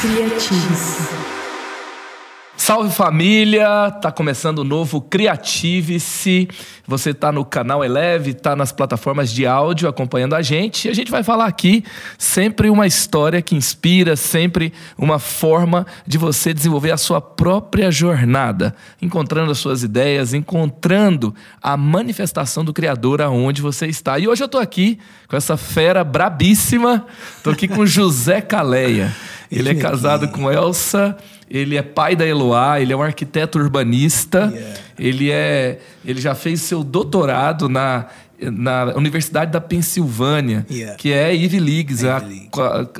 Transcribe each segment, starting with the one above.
Criativos. Salve família! Tá começando o novo Criative-se. Você tá no canal Eleve, tá nas plataformas de áudio acompanhando a gente. E a gente vai falar aqui sempre uma história que inspira, sempre uma forma de você desenvolver a sua própria jornada, encontrando as suas ideias, encontrando a manifestação do Criador aonde você está. E hoje eu tô aqui com essa fera brabíssima. Tô aqui com José Caleia. Ele é casado com Elsa ele é pai da Eloá, ele é um arquiteto urbanista, yeah. ele, é, ele já fez seu doutorado na, na Universidade da Pensilvânia, yeah. que é Ivy League,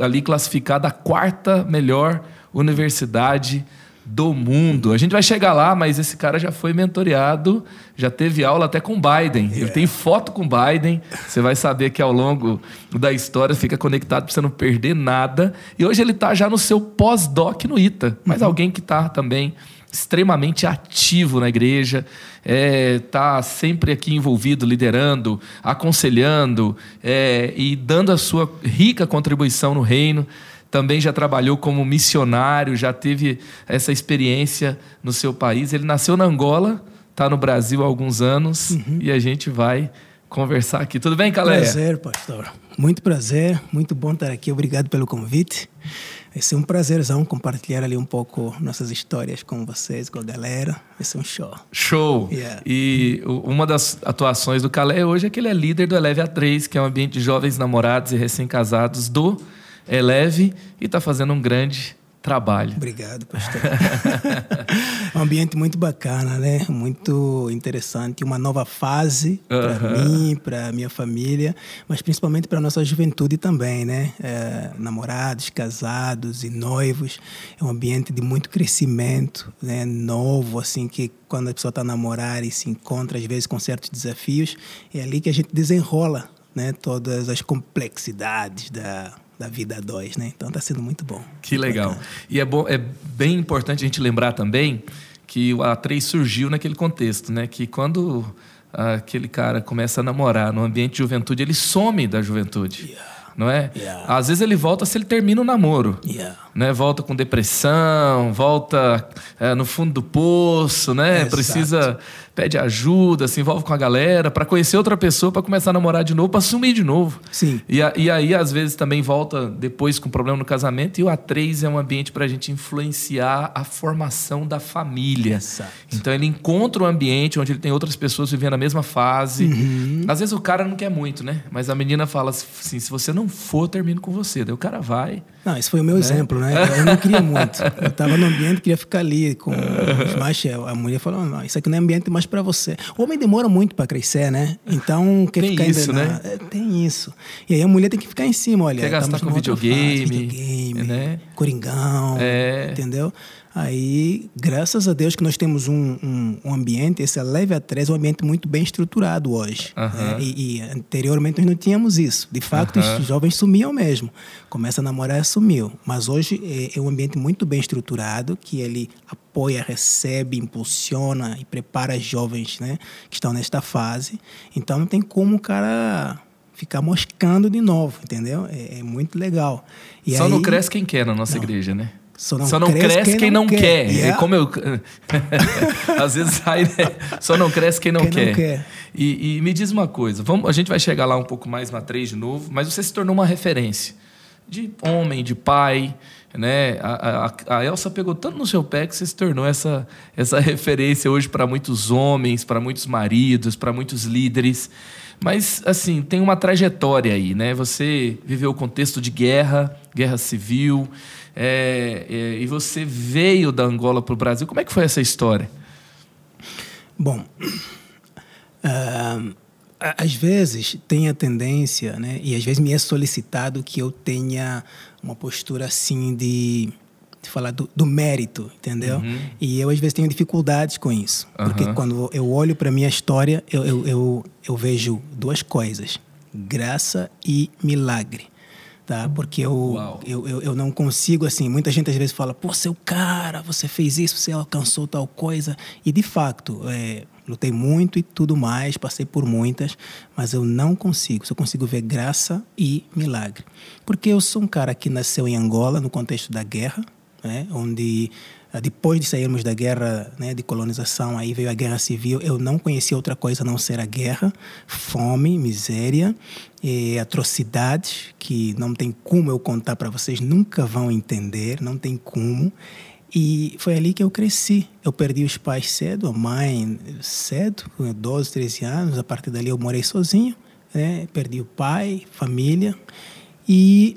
ali classificada a quarta melhor universidade do mundo. A gente vai chegar lá, mas esse cara já foi mentoreado, já teve aula até com Biden. Yeah. Ele tem foto com Biden. Você vai saber que ao longo da história fica conectado para você não perder nada. E hoje ele está já no seu pós-doc no ITA, mas uhum. alguém que está também extremamente ativo na igreja, está é, tá sempre aqui envolvido, liderando, aconselhando é, e dando a sua rica contribuição no reino também já trabalhou como missionário, já teve essa experiência no seu país. Ele nasceu na Angola, está no Brasil há alguns anos uhum. e a gente vai conversar aqui. Tudo bem, Calé? Prazer, pastor. Muito prazer, muito bom estar aqui. Obrigado pelo convite. Vai ser um prazerzão compartilhar ali um pouco nossas histórias com vocês, com a galera. Vai ser um show. Show! Yeah. E uma das atuações do Calé hoje é que ele é líder do Eleve A3, que é um ambiente de jovens namorados e recém-casados do é leve e está fazendo um grande trabalho. Obrigado, pastor. um ambiente muito bacana, né? Muito interessante, uma nova fase para mim, para minha família, mas principalmente para nossa juventude também, né? É, namorados, casados e noivos, é um ambiente de muito crescimento, né? Novo, assim que quando a pessoa está a namorar e se encontra às vezes com certos desafios, é ali que a gente desenrola, né? Todas as complexidades da da vida dois, né? Então está sendo muito bom. Que legal. Bacana. E é, bom, é bem importante a gente lembrar também que o A3 surgiu naquele contexto, né? Que quando aquele cara começa a namorar no ambiente de juventude, ele some da juventude. Yeah não é? Yeah. Às vezes ele volta se ele termina o namoro. Yeah. Né? Volta com depressão, volta é, no fundo do poço, né? Precisa pede ajuda, se envolve com a galera para conhecer outra pessoa, para começar a namorar de novo, para sumir de novo. Sim. E, a, e aí às vezes também volta depois com problema no casamento e o A3 é um ambiente para a gente influenciar a formação da família. Exato. Então ele encontra um ambiente onde ele tem outras pessoas vivendo a mesma fase. Uhum. Às vezes o cara não quer muito, né? Mas a menina fala assim: se você não for, eu termino com você. Daí o cara vai. Não, esse foi o meu né? exemplo, né? Eu não queria muito. Eu estava no ambiente, queria ficar ali com os machos. A mulher falou: não, isso aqui não é ambiente mais para você. O homem demora muito para crescer, né? Então quer tem ficar isso, ainda né? Na... É, tem isso. E aí a mulher tem que ficar em cima, olha. Quer gastar com videogame, fase, videogame, né? Coringão, é. entendeu? Aí, graças a Deus que nós temos um, um, um ambiente, esse Leve a 3 é um ambiente muito bem estruturado hoje. Né? E, e, anteriormente nós não tínhamos isso. De fato, os jovens sumiam mesmo. Começa a namorar, sumiu. Mas hoje é, é um ambiente muito bem estruturado, que ele apoia, recebe, impulsiona e prepara jovens né, que estão nesta fase. Então não tem como o cara ficar moscando de novo, entendeu? É, é muito legal. E Só aí... não cresce quem quer na nossa não. igreja, né? Só não, só não cresce, cresce, quem, não, quer. quer. Yeah. Como eu. Às vezes sai, né? Só não cresce quem não quem quer. Não quer. E, e, me diz uma coisa: vamos, a gente vai chegar lá um pouco mais na 3 de novo, mas você se tornou uma referência de homem, de pai. Né? A, a, a Elsa pegou tanto no seu pé que você se tornou essa, essa referência hoje para muitos homens, para muitos maridos, para muitos líderes. Mas, assim, tem uma trajetória aí, né? Você viveu o contexto de guerra, guerra civil, é, é, e você veio da Angola para o Brasil. Como é que foi essa história? Bom, uh, às vezes tem a tendência, né? E às vezes me é solicitado que eu tenha uma postura assim de de falar do, do, mérito, entendeu? Uhum. E eu às vezes tenho dificuldades com isso, uhum. porque quando eu olho para minha história, eu, eu, eu, eu, vejo duas coisas: graça e milagre. Tá? Porque eu, eu, eu, eu, não consigo, assim, muita gente às vezes fala, pô, seu cara, você fez isso, você alcançou tal coisa. E de fato, é, lutei muito e tudo mais, passei por muitas, mas eu não consigo, só consigo ver graça e milagre. Porque eu sou um cara que nasceu em Angola, no contexto da guerra, né? onde depois de sairmos da guerra né, de colonização, aí veio a guerra civil, eu não conhecia outra coisa a não ser a guerra, fome, miséria, atrocidades que não tem como eu contar para vocês, nunca vão entender, não tem como. E foi ali que eu cresci. Eu perdi os pais cedo, a mãe cedo, com 12, 13 anos. A partir dali eu morei sozinho, né? perdi o pai, família. E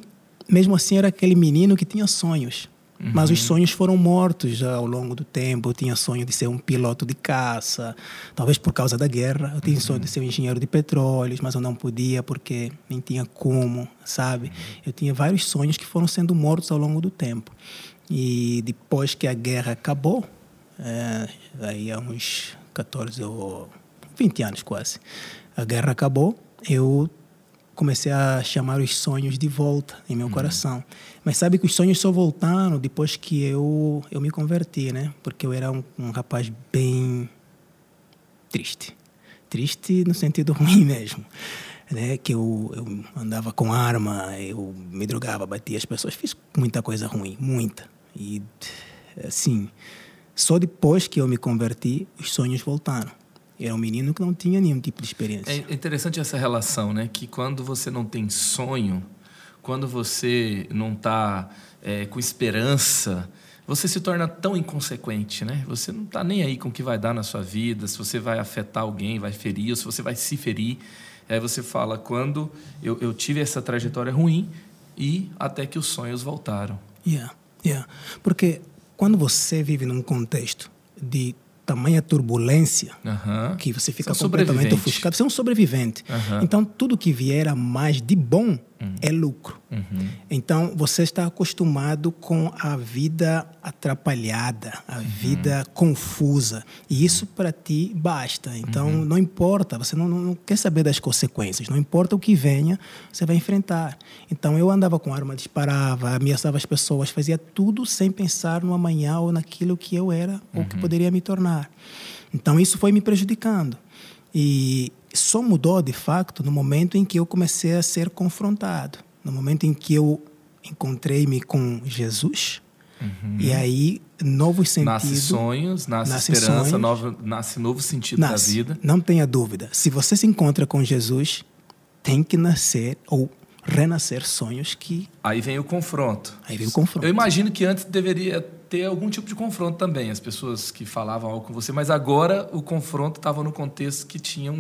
mesmo assim era aquele menino que tinha sonhos. Uhum. Mas os sonhos foram mortos já ao longo do tempo. Eu tinha sonho de ser um piloto de caça, talvez por causa da guerra. Eu tinha uhum. sonho de ser um engenheiro de petróleos, mas eu não podia porque nem tinha como, sabe? Uhum. Eu tinha vários sonhos que foram sendo mortos ao longo do tempo. E depois que a guerra acabou, é, aí há uns 14 ou 20 anos quase, a guerra acabou, eu comecei a chamar os sonhos de volta em meu uhum. coração. Mas sabe que os sonhos só voltaram depois que eu, eu me converti, né? Porque eu era um, um rapaz bem triste. Triste no sentido ruim mesmo. Né? Que eu, eu andava com arma, eu me drogava, batia as pessoas. Fiz muita coisa ruim, muita. E, assim, só depois que eu me converti, os sonhos voltaram. Era um menino que não tinha nenhum tipo de experiência. É interessante essa relação, né? Que quando você não tem sonho, quando você não está é, com esperança, você se torna tão inconsequente, né? Você não está nem aí com o que vai dar na sua vida, se você vai afetar alguém, vai ferir, ou se você vai se ferir. Aí você fala, quando eu, eu tive essa trajetória ruim e até que os sonhos voltaram. Yeah, yeah. Porque quando você vive num contexto de tamanha turbulência uhum. que você fica você é completamente ofuscado. Você é um sobrevivente. Uhum. Então, tudo que vier a mais de bom uhum. é lucro. Uhum. Então, você está acostumado com a vida atrapalhada, a uhum. vida confusa. E isso para ti basta. Então, uhum. não importa, você não, não, quer saber das consequências. Não importa o que venha, você vai enfrentar. Então, eu andava com arma, disparava, ameaçava as pessoas, fazia tudo sem pensar no amanhã ou naquilo que eu era ou que uhum. poderia me tornar. Então, isso foi me prejudicando. E só mudou de fato no momento em que eu comecei a ser confrontado, no momento em que eu encontrei-me com Jesus. Uhum. E aí, novos sentidos. Nasce sonhos, nasce, nasce esperança, sonhos, novo, nasce novo sentido nasce, da vida. Não tenha dúvida. Se você se encontra com Jesus, tem que nascer ou renascer sonhos que. Aí vem o confronto. Aí vem o confronto. Eu imagino que antes deveria ter algum tipo de confronto também, as pessoas que falavam algo com você, mas agora o confronto estava no contexto que tinha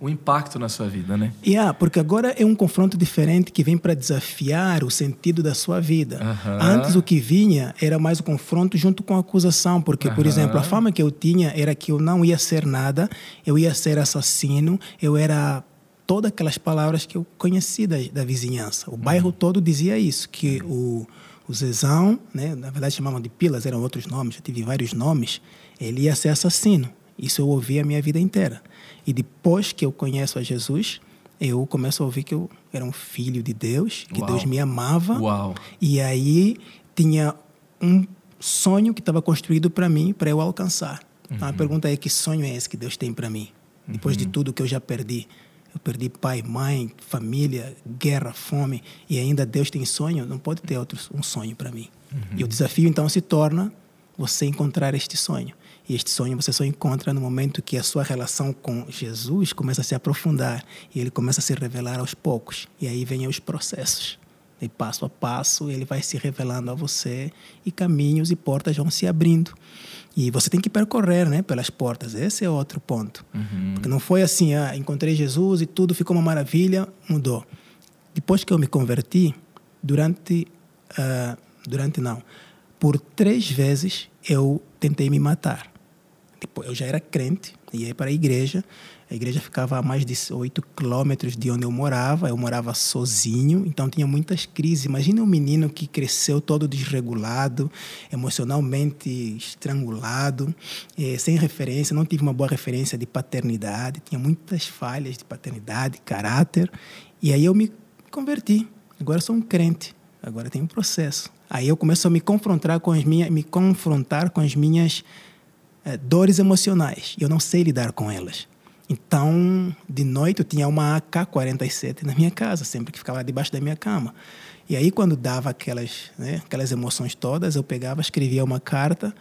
um impacto na sua vida, né? Yeah, porque agora é um confronto diferente que vem para desafiar o sentido da sua vida. Antes o que vinha era mais o confronto junto com a acusação, porque, por exemplo, a fama que eu tinha era que eu não ia ser nada, eu ia ser assassino, eu era todas aquelas palavras que eu conheci da, da vizinhança. O bairro uhum. todo dizia isso, que o o Zezão, né, na verdade chamavam de Pilas, eram outros nomes, eu tive vários nomes, ele ia ser assassino. Isso eu ouvi a minha vida inteira. E depois que eu conheço a Jesus, eu começo a ouvir que eu era um filho de Deus, que Uau. Deus me amava. Uau. E aí tinha um sonho que estava construído para mim, para eu alcançar. Uhum. Então a uhum. pergunta é: que sonho é esse que Deus tem para mim? Depois uhum. de tudo que eu já perdi. Eu perdi pai, mãe, família, guerra, fome, e ainda Deus tem sonho, não pode ter outro, um sonho para mim. Uhum. E o desafio então se torna você encontrar este sonho. E este sonho você só encontra no momento que a sua relação com Jesus começa a se aprofundar e ele começa a se revelar aos poucos. E aí vêm os processos. E passo a passo ele vai se revelando a você e caminhos e portas vão se abrindo. E você tem que percorrer né, pelas portas. Esse é outro ponto. Uhum. Porque não foi assim, ah, encontrei Jesus e tudo ficou uma maravilha, mudou. Depois que eu me converti, durante. Uh, durante não. Por três vezes eu tentei me matar. Depois, eu já era crente, ia para a igreja, a igreja ficava a mais de 8 quilômetros de onde eu morava. Eu morava sozinho, então tinha muitas crises. Imagina um menino que cresceu todo desregulado, emocionalmente estrangulado, eh, sem referência, não tive uma boa referência de paternidade, tinha muitas falhas de paternidade, caráter. E aí eu me converti. Agora sou um crente. Agora tem um processo. Aí eu começo a me confrontar com as minhas, me confrontar com as minhas é, dores emocionais. Eu não sei lidar com elas. Então, de noite eu tinha uma AK-47 na minha casa, sempre que ficava debaixo da minha cama. E aí, quando dava aquelas, né, aquelas emoções todas, eu pegava, escrevia uma carta,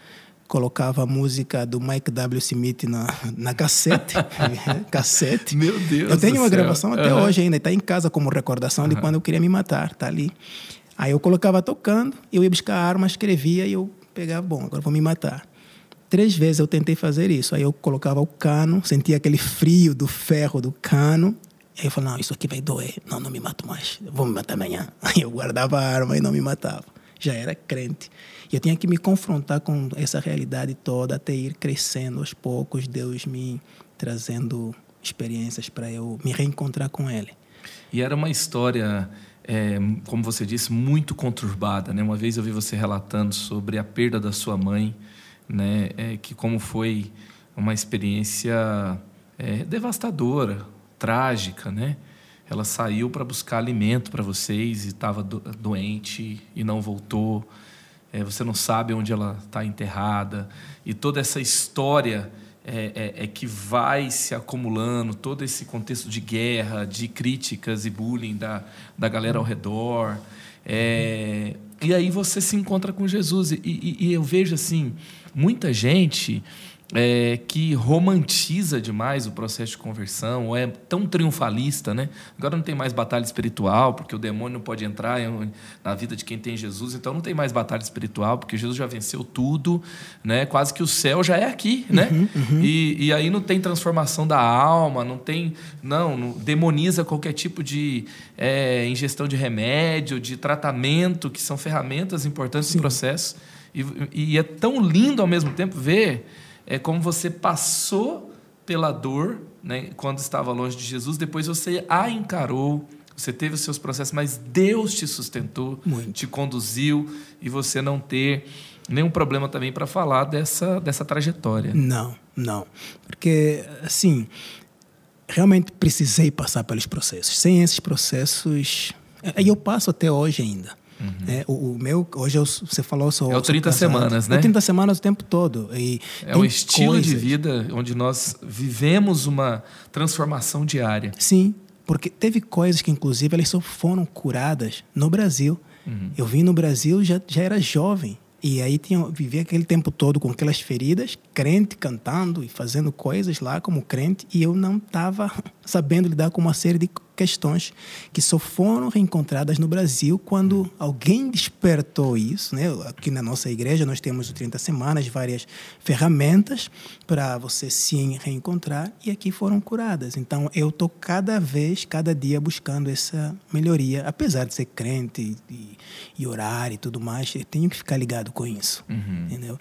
colocava a música do Mike W. Smith na, na cassete. cassete. Meu Deus Eu tenho uma céu. gravação até uhum. hoje ainda, está em casa como recordação uhum. de quando eu queria me matar, tá ali. Aí eu colocava tocando, eu ia buscar a arma, escrevia e eu pegava, bom, agora vou me matar. Três vezes eu tentei fazer isso. Aí eu colocava o cano, sentia aquele frio do ferro do cano. Aí eu falava, não, isso aqui vai doer. Não, não me mato mais. Vou me matar amanhã. Aí eu guardava a arma e não me matava. Já era crente. E eu tinha que me confrontar com essa realidade toda até ir crescendo aos poucos, Deus me trazendo experiências para eu me reencontrar com Ele. E era uma história, é, como você disse, muito conturbada. Né? Uma vez eu vi você relatando sobre a perda da sua mãe, né? É, que como foi uma experiência é, devastadora, trágica, né? Ela saiu para buscar alimento para vocês e estava do, doente e não voltou. É, você não sabe onde ela está enterrada e toda essa história é, é, é, que vai se acumulando, todo esse contexto de guerra, de críticas e bullying da, da galera ao redor. É, e aí você se encontra com Jesus. E, e, e eu vejo assim, muita gente é, que romantiza demais o processo de conversão, ou é tão triunfalista, né? Agora não tem mais batalha espiritual, porque o demônio não pode entrar na vida de quem tem Jesus, então não tem mais batalha espiritual, porque Jesus já venceu tudo, né? Quase que o céu já é aqui, né? Uhum, uhum. E, e aí não tem transformação da alma, não tem, não, não demoniza qualquer tipo de é, ingestão de remédio, de tratamento, que são ferramentas importantes Sim. no processo. E, e é tão lindo ao mesmo tempo ver é como você passou pela dor, né, quando estava longe de Jesus, depois você a encarou, você teve os seus processos, mas Deus te sustentou, Muito. te conduziu e você não ter nenhum problema também para falar dessa, dessa trajetória. Não, não. Porque, assim, realmente precisei passar pelos processos. Sem esses processos. E eu passo até hoje ainda. É, o, o meu, hoje eu, você falou, sou. Uhum. É o sou 30 casado. semanas, né? É 30 semanas o tempo todo. E É um estilo de coisas- vida onde nós vivemos uma transformação diária. Sim, porque teve coisas que, inclusive, elas só foram curadas no Brasil. Eu vim no Brasil, já, já era jovem. E aí tinha, vivia aquele tempo todo com aquelas feridas, crente cantando e fazendo coisas lá como crente, e eu não estava sabendo lidar com uma série de questões que só foram reencontradas no Brasil quando alguém despertou isso. Né? Aqui na nossa igreja nós temos o 30 Semanas, várias ferramentas para você se reencontrar, e aqui foram curadas. Então eu estou cada vez, cada dia buscando essa melhoria, apesar de ser crente e, e orar e tudo mais, eu tenho que ficar ligado com isso, entendeu?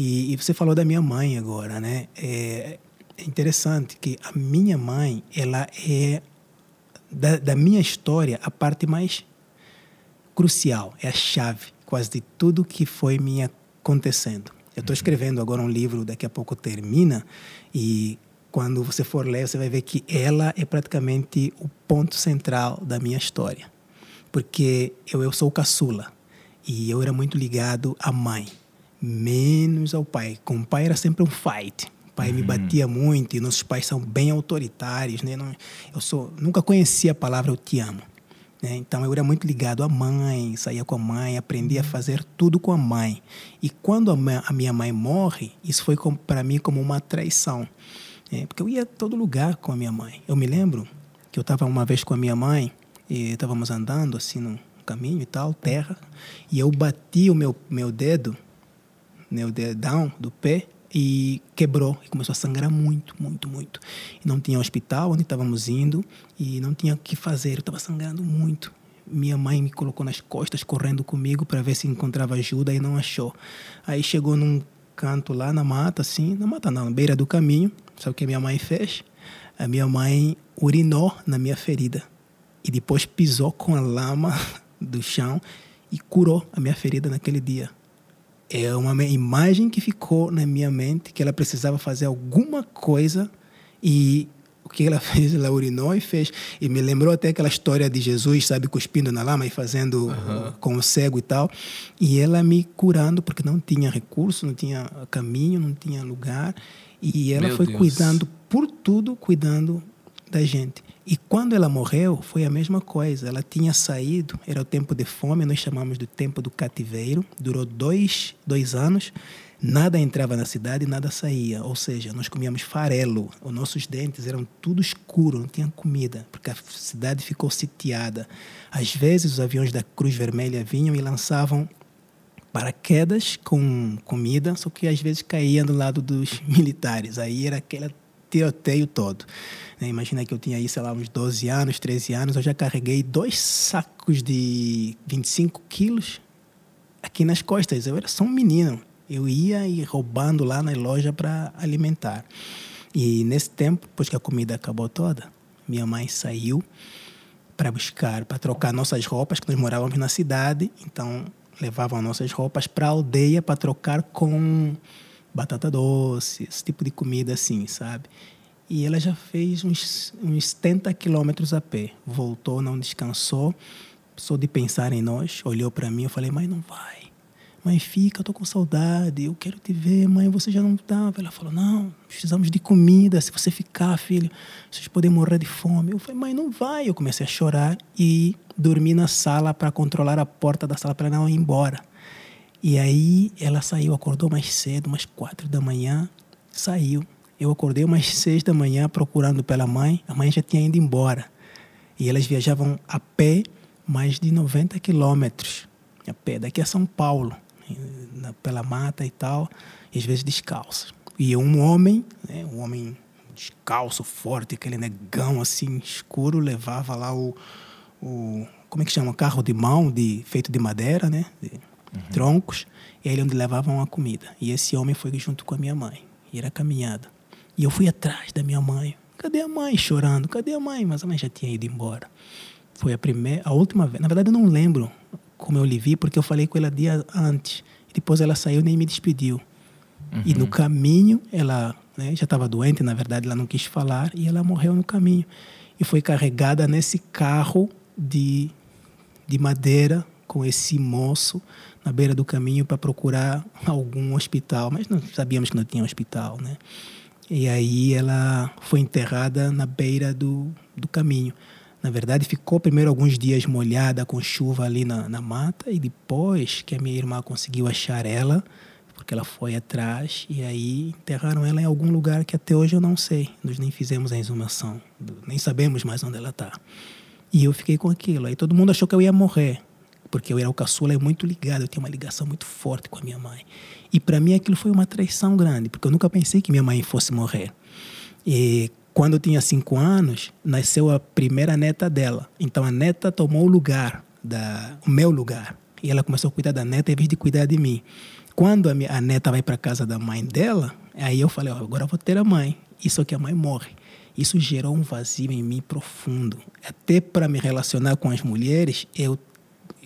E, e você falou da minha mãe agora, né? É, é interessante que a minha mãe, ela é da, da minha história a parte mais crucial, é a chave quase de tudo que foi me acontecendo. Eu estou escrevendo agora um livro, daqui a pouco termina, e quando você for ler, você vai ver que ela é praticamente o ponto central da minha história. Porque eu, eu sou caçula, e eu era muito ligado à mãe, menos ao pai. Com o pai era sempre um fight. O pai me batia muito, e nossos pais são bem autoritários. Né? Não- Eu sou, nunca conheci a palavra eu te amo. né? Então eu era muito ligado à mãe, saía com a mãe, aprendi a fazer tudo com a mãe. E quando a, ma- a minha mãe morre, isso foi para mim como uma traição. né? Porque eu ia a todo lugar com a minha mãe. Eu me lembro que eu estava uma vez com a minha mãe e estávamos andando assim no caminho e tal, terra, e eu bati o meu, meu dedo, meu dedão do pé e quebrou e começou a sangrar muito, muito, muito. E não tinha hospital onde estávamos indo e não tinha o que fazer, eu estava sangrando muito. Minha mãe me colocou nas costas correndo comigo para ver se encontrava ajuda e não achou. Aí chegou num canto lá na mata, assim, na mata não, na beira do caminho. Sabe o que a minha mãe fez? A minha mãe urinou na minha ferida e depois pisou com a lama do chão e curou a minha ferida naquele dia. É uma imagem que ficou na minha mente que ela precisava fazer alguma coisa e que ela fez? Ela urinou e fez. E me lembrou até aquela história de Jesus, sabe, cuspindo na lama e fazendo uhum. com o cego e tal. E ela me curando, porque não tinha recurso, não tinha caminho, não tinha lugar. E ela Meu foi Deus. cuidando por tudo, cuidando da gente. E quando ela morreu, foi a mesma coisa. Ela tinha saído, era o tempo de fome, nós chamamos de tempo do cativeiro. Durou dois, dois anos. Nada entrava na cidade nada saía. Ou seja, nós comíamos farelo. Os nossos dentes eram tudo escuro, não tinha comida, porque a cidade ficou sitiada. Às vezes, os aviões da Cruz Vermelha vinham e lançavam paraquedas com comida, só que às vezes caíam do lado dos militares. Aí era aquele tiroteio todo. Né? Imagina que eu tinha aí, sei lá, uns 12 anos, 13 anos, eu já carreguei dois sacos de 25 quilos aqui nas costas. Eu era só um menino. Eu ia e roubando lá na loja para alimentar. E nesse tempo, depois que a comida acabou toda, minha mãe saiu para buscar, para trocar nossas roupas, que nós morávamos na cidade, então levavam nossas roupas para a aldeia para trocar com batata doce, esse tipo de comida assim, sabe? E ela já fez uns, uns 70 quilômetros a pé. Voltou, não descansou. Só de pensar em nós, olhou para mim, eu falei, mãe, não vai. Mãe, fica, eu tô com saudade, eu quero te ver. Mãe, você já não tá. Ela falou, não, precisamos de comida. Se você ficar, filho, vocês podem morrer de fome. Eu falei, mãe, não vai. Eu comecei a chorar e dormi na sala para controlar a porta da sala para ela não ir embora. E aí ela saiu, acordou mais cedo, umas quatro da manhã, saiu. Eu acordei umas seis da manhã procurando pela mãe, a mãe já tinha ido embora. E elas viajavam a pé mais de 90 quilômetros, a pé, daqui a São Paulo, pela mata e tal, e às vezes descalço. E um homem, né, um homem descalço, forte, aquele negão assim, escuro, levava lá o, o como é que chama? Carro de mão de, feito de madeira, né? De, uhum. troncos, e aí onde levavam a comida. E esse homem foi junto com a minha mãe. E era caminhada. E eu fui atrás da minha mãe. Cadê a mãe? Chorando. Cadê a mãe? Mas a mãe já tinha ido embora. Foi a primeira, a última vez. Na verdade, eu não lembro como eu lhe vi, porque eu falei com ela dia antes. E depois ela saiu nem me despediu. Uhum. E no caminho, ela né, já estava doente, na verdade, ela não quis falar, e ela morreu no caminho. E foi carregada nesse carro de, de madeira com esse moço na beira do caminho para procurar algum hospital, mas não sabíamos que não tinha hospital, né? E aí ela foi enterrada na beira do, do caminho. Na verdade, ficou primeiro alguns dias molhada com chuva ali na, na mata e depois que a minha irmã conseguiu achar ela, porque ela foi atrás e aí enterraram ela em algum lugar que até hoje eu não sei. Nós nem fizemos a exumação, nem sabemos mais onde ela está. E eu fiquei com aquilo. Aí todo mundo achou que eu ia morrer porque eu era o caçula, é muito ligado, eu tinha uma ligação muito forte com a minha mãe. E para mim aquilo foi uma traição grande, porque eu nunca pensei que minha mãe fosse morrer. E quando eu tinha cinco anos, nasceu a primeira neta dela. Então a neta tomou o lugar, da, o meu lugar. E ela começou a cuidar da neta em vez de cuidar de mim. Quando a, minha, a neta vai para casa da mãe dela, aí eu falei, oh, agora eu vou ter a mãe. Isso que a mãe morre. Isso gerou um vazio em mim profundo. Até para me relacionar com as mulheres, eu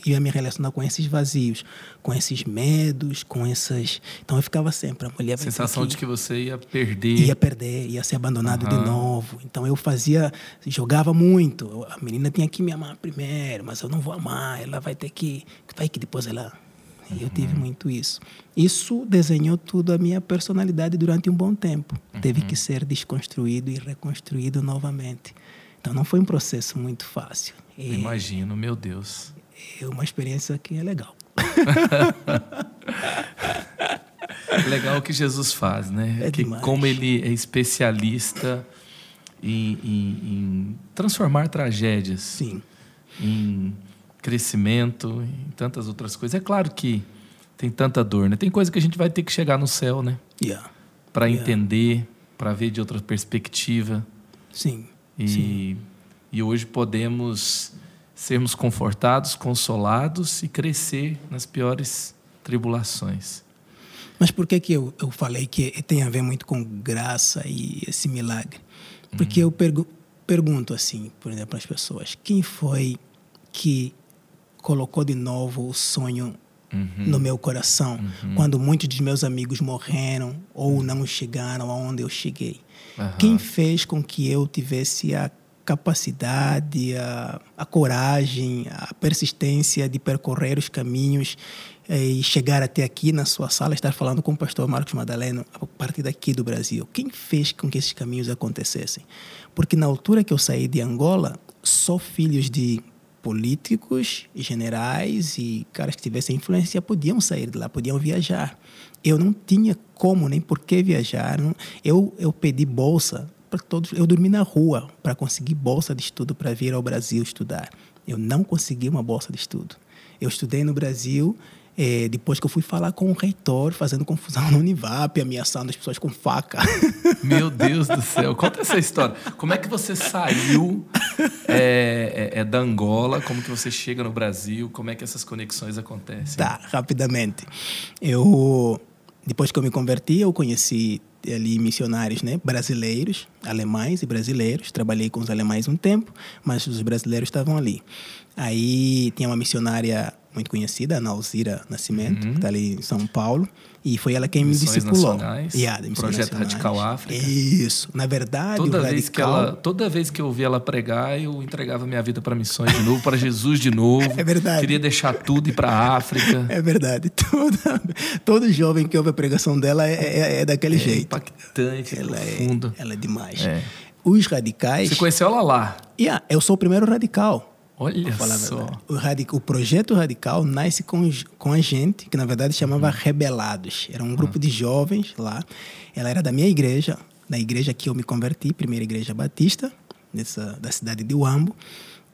ia me relacionar com esses vazios, com esses medos, com essas. Então eu ficava sempre a mulher. Sensação de que você ia perder. Ia perder, ia ser abandonado uhum. de novo. Então eu fazia, jogava muito. A menina tinha que me amar primeiro, mas eu não vou amar. Ela vai ter que, vai que depois ela. Eu tive uhum. muito isso. Isso desenhou tudo a minha personalidade durante um bom tempo. Uhum. Teve que ser desconstruído e reconstruído novamente. Então não foi um processo muito fácil. Imagino, meu Deus é uma experiência que é legal. legal o que Jesus faz, né? É que como ele é especialista em, em, em, transformar tragédias Sim. em crescimento, em tantas outras coisas. É claro que tem tanta dor, né? Tem coisa que a gente vai ter que chegar no céu, né? Yeah. Para yeah. entender, para ver de outra perspectiva. Sim. E, Sim. e hoje podemos sermos confortados, consolados e crescer nas piores tribulações. Mas por que, que eu, eu falei que tem a ver muito com graça e esse milagre? Porque uhum. eu pergu pergunto assim, por exemplo, para as pessoas: quem foi que colocou de novo o sonho uhum. no meu coração. Uhum. Quando muitos dos meus amigos morreram ou não chegaram aonde eu cheguei. Quem fez com que eu tivesse a capacidade, a, a coragem, a persistência de percorrer os caminhos eh, e chegar até aqui na sua sala, estar falando com o pastor Marcos Madaleno a partir daqui do Brasil. Quem fez com que esses caminhos acontecessem? Porque na altura que eu saí de Angola, só filhos de políticos, generais e caras que tivessem influência podiam sair de lá, podiam viajar. Eu não tinha como nem por que viajar. Eu, eu pedi bolsa para todos. Eu dormi na rua para conseguir bolsa de estudo para vir ao Brasil estudar. Eu não consegui uma bolsa de estudo. Eu estudei no Brasil é, depois que eu fui falar com o reitor, fazendo confusão no Univap, ameaçando as pessoas com faca. Meu Deus do céu, conta essa história. Como é que você saiu é, é, da Angola? Como que você chega no Brasil? Como é que essas conexões acontecem? Tá, rapidamente. Eu, depois que eu me converti, eu conheci ali missionários né, brasileiros, alemães e brasileiros. Trabalhei com os alemães um tempo, mas os brasileiros estavam ali. Aí tinha uma missionária muito conhecida, a Nauzira Nascimento, uhum. que está ali em São Paulo. E foi ela quem Missões me discipulou. Yeah, Projeto nacionais. Radical África. Isso. Na verdade, toda vez radical... que ela, toda vez que eu ouvia ela pregar, eu entregava minha vida para missões de novo, para Jesus de novo. É verdade. Queria deixar tudo e ir para a África. É verdade. Toda, todo jovem que ouve a pregação dela é, é, é daquele é jeito. Impactante, ela é profundo. É, ela é demais. É. Os radicais. Você conheceu ela lá? Yeah, eu sou o primeiro radical. Olha só. O, radical, o, projeto radical nasce com, com a gente, que na verdade chamava uhum. Rebelados. Era um grupo uhum. de jovens lá. Ela era da minha igreja, da igreja que eu me converti, primeira igreja batista, dessa, da cidade de Uambo.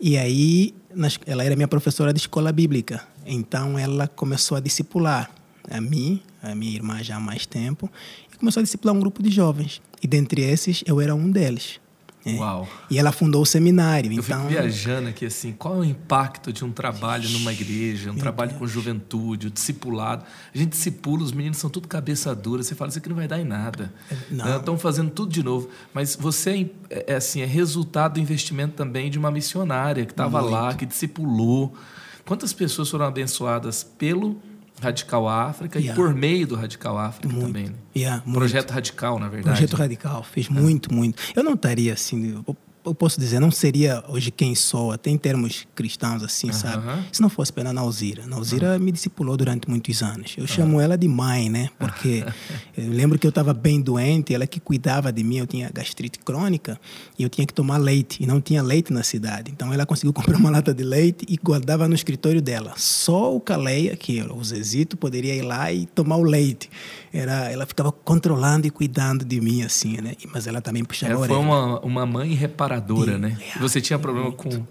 E aí, nas, ela era minha professora de escola bíblica. Então, ela começou a discipular a mim, a minha irmã já há mais tempo, e começou a discipular um grupo de jovens. E dentre esses, eu era um deles. É. Uau. E ela fundou o seminário. Eu então... fico viajando aqui assim, qual é o impacto de um trabalho numa igreja, um Meu trabalho Deus. com juventude, o discipulado. A gente discipula, os meninos são tudo cabeça dura, você fala, isso aqui não vai dar em nada. Não. Estão fazendo tudo de novo. Mas você é, é, assim, é resultado do investimento também de uma missionária que estava lá, que discipulou. Quantas pessoas foram abençoadas pelo Radical África yeah. e por meio do Radical África muito. também. Né? Yeah, Projeto Radical, na verdade. Projeto Radical, fez é. muito, muito. Eu não estaria assim, eu posso dizer, não seria hoje quem sou, até em termos cristãos, assim, uh -huh. sabe? Se não fosse pela Nauzira. Nauzira uh -huh. me discipulou durante muitos anos. Eu uh -huh. chamo ela de mãe, né? Porque eu lembro que eu estava bem doente, ela que cuidava de mim, eu tinha gastrite crônica e eu tinha que tomar leite, e não tinha leite na cidade. Então ela conseguiu comprar uma lata de leite e guardava no escritório dela. Só o Caleia, que o Zezito, poderia ir lá e tomar o leite. Era, ela ficava controlando e cuidando de mim, assim, né? Mas ela também puxava ela a orelha. Foi uma, uma mãe reparadora né? Yeah, você tinha problema com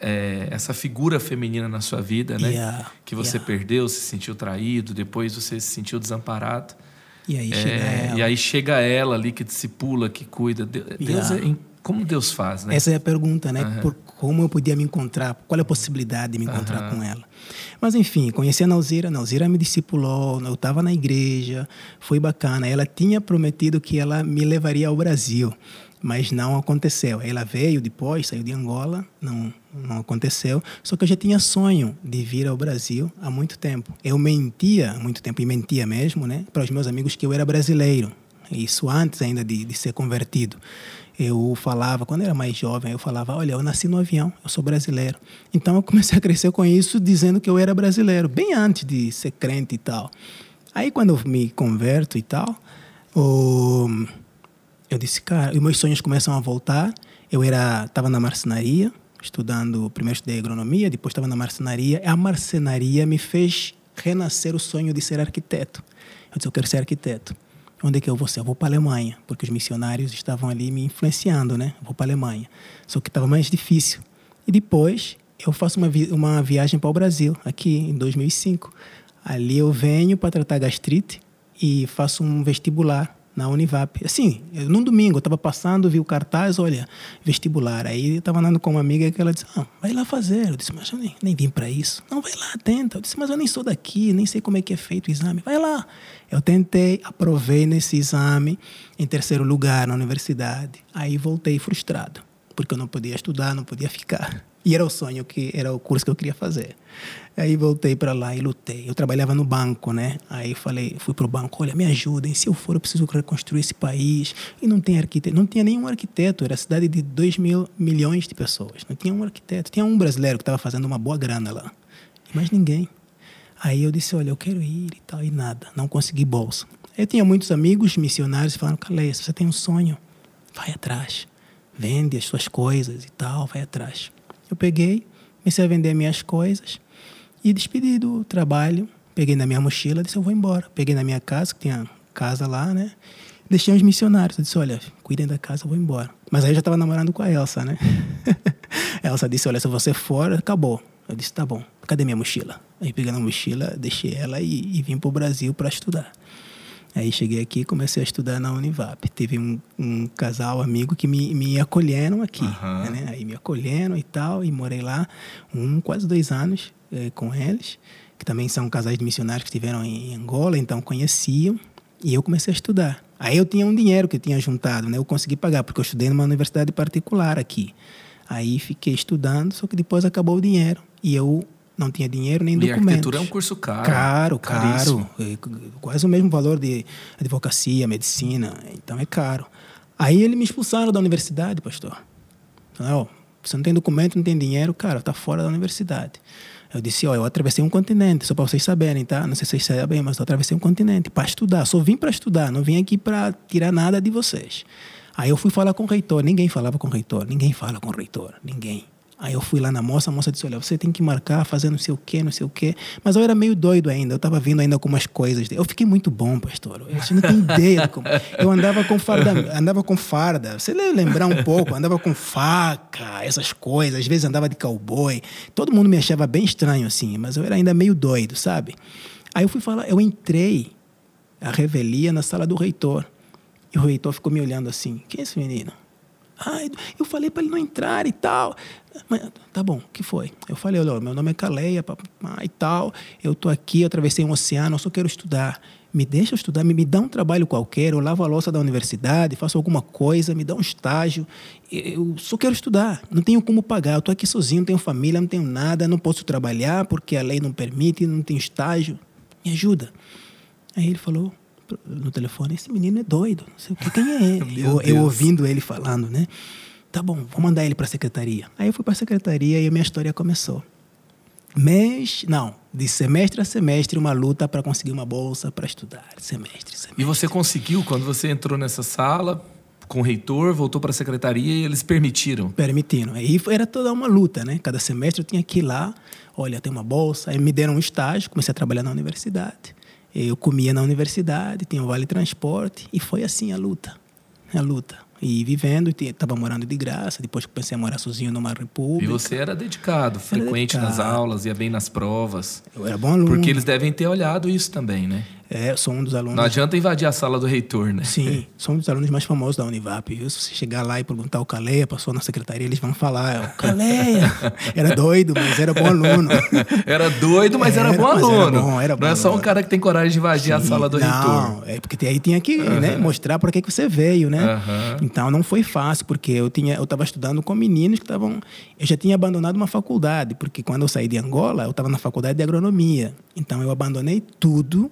é, essa figura feminina na sua vida, né? Yeah, que você yeah. perdeu, se sentiu traído, depois você se sentiu desamparado. E aí, é, chega ela. e aí chega ela ali que discipula, que cuida. Deus é, como Deus faz, né? Essa é a pergunta, né? Uhum. Por como eu podia me encontrar, qual é a possibilidade de me encontrar uhum. com ela. Mas enfim, conheci a Nauzira, a Nauzira me discipulou, eu estava na igreja, foi bacana. Ela tinha prometido que ela me levaria ao Brasil mas não aconteceu. Ela veio depois, saiu de Angola, não, não aconteceu. Só que eu já tinha sonho de vir ao Brasil há muito tempo. Eu mentia há muito tempo, e mentia mesmo, né, para os meus amigos que eu era brasileiro. Isso antes ainda de, de ser convertido. Eu falava, quando eu era mais jovem, eu falava: Olha, eu nasci no avião, eu sou brasileiro. Então eu comecei a crescer com isso, dizendo que eu era brasileiro, bem antes de ser crente e tal. Aí quando eu me converto e tal, eu disse, cara, e meus sonhos começam a voltar. Eu era, estava na marcenaria, estudando, primeiro estudei agronomia, depois estava na marcenaria. A marcenaria me fez renascer o sonho de ser arquiteto. Eu disse, eu quero ser arquiteto. Onde é que eu vou ser? Eu vou para a Alemanha, porque os missionários estavam ali me influenciando, né? Eu vou para a Alemanha. Só que estava mais difícil. E depois eu faço uma, vi uma viagem para o Brasil, aqui em 2005. Ali eu venho para tratar gastrite e faço um vestibular na Univap. Assim, num domingo, eu estava passando, vi o cartaz, olha, vestibular. Aí estava andando com uma amiga que ela disse, ah, vai lá fazer. Eu disse, mas eu nem, nem vim para isso. Não, vai lá, tenta. Eu disse, mas eu nem sou daqui, nem sei como é que é feito o exame. Vai lá. Eu tentei, aprovei nesse exame em terceiro lugar na universidade. Aí voltei frustrado. porque eu não podia estudar, não podia ficar. E era o sonho que era o curso que eu queria fazer. Aí voltei para lá e lutei. Eu trabalhava no banco, né? Aí falei, fui pro banco, olha, me ajudem, se eu for eu preciso reconstruir esse país. E não tem arquiteto, não tinha nenhum arquiteto, era cidade de 2 mil milhões de pessoas. Não tinha um arquiteto, tinha um brasileiro que estava fazendo uma boa grana lá. Mas ninguém. Aí eu disse, olha, eu quero ir e tal, e nada, não consegui bolsa. Eu tinha muitos amigos missionários que falaram, Caleia, você tem um sonho, vai atrás. Vende as suas coisas e tal, vai atrás. Eu peguei, comecei a vender minhas coisas e despedi do trabalho. Peguei na minha mochila, disse, eu vou embora. Peguei na minha casa, que tinha casa lá, né? Deixei os missionários. Eu disse, olha, cuidem da casa, eu vou embora. Mas aí eu já estava namorando com a Elsa, né? a Elsa disse, olha, se você for, acabou. Eu disse, tá bom. Cadê minha mochila? Aí peguei na mochila, deixei ela e, e vim para o Brasil para estudar. Aí cheguei aqui e comecei a estudar na Univap. Teve um, um casal amigo que me, me acolheram aqui. Aham. Né? Aí me acolheram e tal, e morei lá um, quase dois anos eh, com eles, que também são casais de missionários que estiveram em Angola, então conheciam. E eu comecei a estudar. Aí eu tinha um dinheiro que eu tinha juntado, né? Eu consegui pagar, porque eu estudei numa universidade particular aqui. Aí fiquei estudando, só que depois acabou o dinheiro. E eu não tinha dinheiro nem E documentos. arquitetura é um curso caro. Caro, caríssimo. caro. É Quase o mesmo valor de advocacia, medicina. Então é caro. Aí eles me expulsaram da universidade, pastor. Falaram, ó, você não tem documento, não tem dinheiro, cara, tá fora da universidade. Eu disse, ó, eu atravessei um continente, só para vocês saberem, tá? Não sei se vocês sabem, mas eu atravessei um continente para estudar. Só vim para estudar, não vim aqui para tirar nada de vocês. Aí eu fui falar com o reitor, ninguém falava com o reitor, ninguém fala com o reitor, ninguém. Aí eu fui lá na moça, a moça disse, olha, você tem que marcar, fazer não sei o quê, não sei o quê. Mas eu era meio doido ainda, eu estava vindo ainda com umas coisas. Eu fiquei muito bom, pastor. Você não tem ideia de como... Eu andava com farda, andava com farda. Você lembrar um pouco, andava com faca, essas coisas. Às vezes andava de cowboy. Todo mundo me achava bem estranho assim, mas eu era ainda meio doido, sabe? Aí eu fui falar, eu entrei a revelia na sala do reitor. E o reitor ficou me olhando assim, quem é esse menino? Eu falei para ele não entrar e tal. Mas, tá bom, que foi? Eu falei, olha, meu nome é Caleia e tal. Eu tô aqui, eu atravessei um oceano, eu só quero estudar. Me deixa estudar, me, me dá um trabalho qualquer, eu lavo a louça da universidade, faço alguma coisa, me dá um estágio. Eu só quero estudar, não tenho como pagar. Eu tô aqui sozinho, não tenho família, não tenho nada, não posso trabalhar porque a lei não permite, não tenho estágio. Me ajuda. Aí ele falou, no telefone, esse menino é doido, não sei o que, quem é ele? eu, eu ouvindo ele falando, né? Tá bom, vou mandar ele para a secretaria. Aí eu fui para a secretaria e a minha história começou. Mês, não, de semestre a semestre, uma luta para conseguir uma bolsa para estudar. Semestre, semestre. E você conseguiu, quando você entrou nessa sala com o reitor, voltou para a secretaria e eles permitiram? Permitindo. Aí era toda uma luta, né? Cada semestre eu tinha que ir lá, olha, tem uma bolsa. Aí me deram um estágio, comecei a trabalhar na universidade. Eu comia na universidade, tinha um vale transporte e foi assim a luta, a luta. E vivendo, estava morando de graça. Depois comecei a morar sozinho numa república. E você era dedicado, frequente nas dedicado. aulas, ia bem nas provas. Eu era bom aluno. Porque eles devem ter olhado isso também, né? É, sou um dos alunos. Não adianta invadir a sala do reitor, né? Sim, sou um dos alunos mais famosos da Univap. Eu, se você chegar lá e perguntar o Caleia, passou na secretaria, eles vão falar, "É o Caleia. era doido, mas era bom aluno. Era doido, mas era, Era, bom mas era aluno. bom, era Não é bom só um aluno. cara que tem coragem de invadir a sala do reitor. Não, é porque aí tinha que né, mostrar para que, que você veio, né? Aham. Então não foi fácil, porque eu tinha, eu estava estudando com meninos que estavam, eu já tinha abandonado uma faculdade, porque quando eu saí de Angola, eu estava na faculdade de agronomia. Então eu abandonei tudo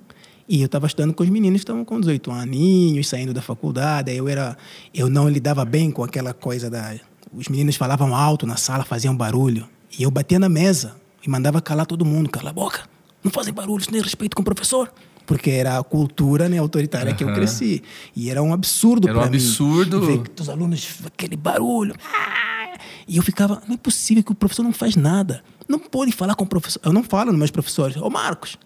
e eu estava estudando com os meninos que estavam com 18 aninhos, saindo da faculdade. Aí eu era, eu não lidava bem com aquela coisa da, os meninos falavam alto na sala, faziam barulho e eu batia na mesa e mandava calar todo mundo, cala a boca, não fazem barulho, isso nem respeito com o professor. Porque era a cultura né, autoritária que eu cresci. E era um absurdo Era um para mim. absurdo. Ver os alunos, aquele barulho. Ah! E eu ficava, não é possível que o professor não faz nada. Não pode falar com o professor. Eu não falo nos meus professores. Ô, Marcos,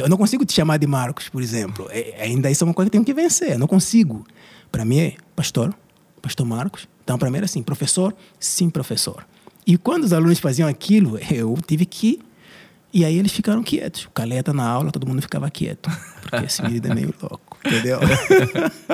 eu não consigo te chamar de Marcos, por exemplo. É, ainda isso é uma coisa que eu tenho que vencer. Eu não consigo. Para mim é pastor, pastor Marcos. Então, para mim era assim, professor, sim, professor. E quando os alunos faziam aquilo, eu tive que e aí eles ficaram quietos. O Caleta na aula, todo mundo ficava quieto. Porque esse menino é meio louco. Entendeu?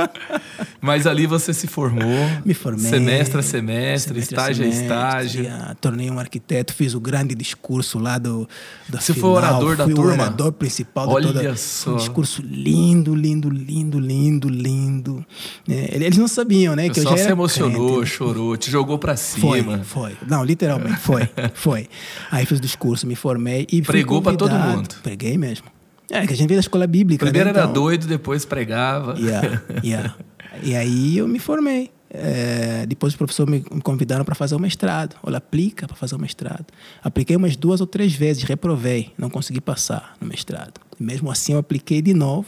Mas ali você se formou. Me formei. Semestre a semestre, semestre estágio a estágio. yeah, tornei um arquiteto, fiz o grande discurso lá do, do Você final, foi orador da fui turma? o orador principal Olha da toda. só. Um discurso lindo, lindo, lindo, lindo, lindo. É, eles não sabiam, né? Que eu já se emocionou, crente, né? chorou, te jogou pra Foi, cima. foi. Não, literalmente, foi, foi. Aí fiz o discurso, me formei e Pregou pra todo mundo. Preguei mesmo. É, que a gente veio da escola bíblica, Primeiro né? era Então- doido, depois pregava. Yeah, yeah. E aí eu me formei. É, depois os professores me me convidaram para fazer o mestrado. Olha, aplica para fazer o mestrado. Apliquei umas duas ou três vezes, reprovei, não consegui passar no mestrado. E mesmo assim eu apliquei de novo.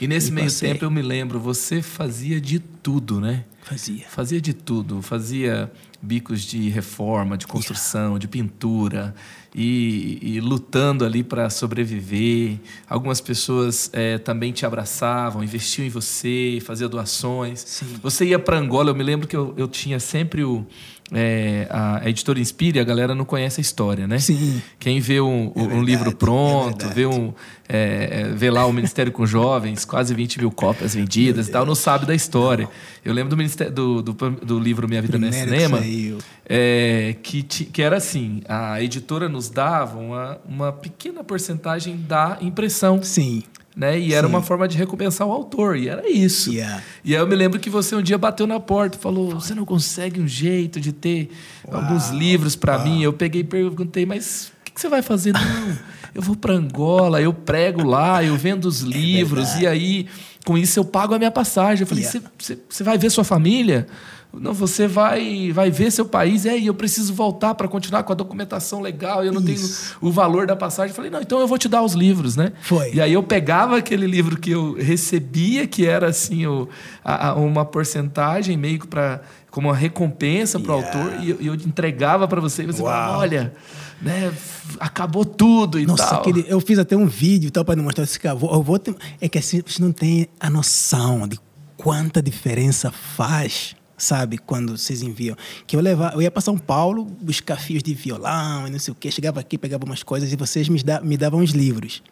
E nesse E meio passei. tempo eu me lembro, você fazia de tudo, né? Fazia. Fazia de tudo, fazia bicos de reforma, de construção, de pintura e, e lutando ali para sobreviver. Algumas pessoas eh, também te abraçavam, investiam em você, faziam doações. Sim. Você ia para Angola, eu me lembro que eu, eu tinha sempre o eh, a, a editora Inspire, a galera não conhece a história, né? Sim. Quem vê um, um verdade, livro é pronto, verdade. vê, um, é, é, vê lá o Ministério com Jovens, quase 20 mil cópias vendidas e tal, não sabe da história. Eu lembro do, ministério, do, do, do livro Minha Vida não é Primeiro que Cinema, é, que, ti- que era assim, a editora nos dava uma, uma pequena porcentagem da impressão, Sim. Né? E era Sim. uma forma de recompensar o autor, e era isso. Yeah. E aí eu me lembro que você um dia bateu na porta e falou: Você não consegue um jeito de ter alguns livros para mim? Eu peguei e perguntei: Mas o que, que você vai fazer? Não, eu vou para Angola, eu prego lá, eu vendo os livros, e aí com isso eu pago a minha passagem. Eu falei: Yeah. Você você vai ver sua família? Não, você vai, vai ver seu país. É, e eu preciso voltar para continuar com a documentação legal. Eu não Isso. tenho o valor da passagem. Eu falei, não, então eu vou te dar os livros, né? Foi. E aí eu pegava aquele livro que eu recebia, que era assim o, a- a- uma porcentagem meio que para como uma recompensa para o Yeah. autor e eu, eu entregava para você e você Uau. falava, olha, né, acabou tudo e Nossa, tal. aquele, eu fiz até um vídeo e tal para demonstrar esse cara. Eu vou ter- é que assim, vocês não têm a noção de quanta diferença faz, sabe, quando vocês enviam. Que eu levava, eu ia para São Paulo buscar fios de violão e não sei o quê. Chegava aqui, pegava umas coisas e vocês me, da, me davam os livros.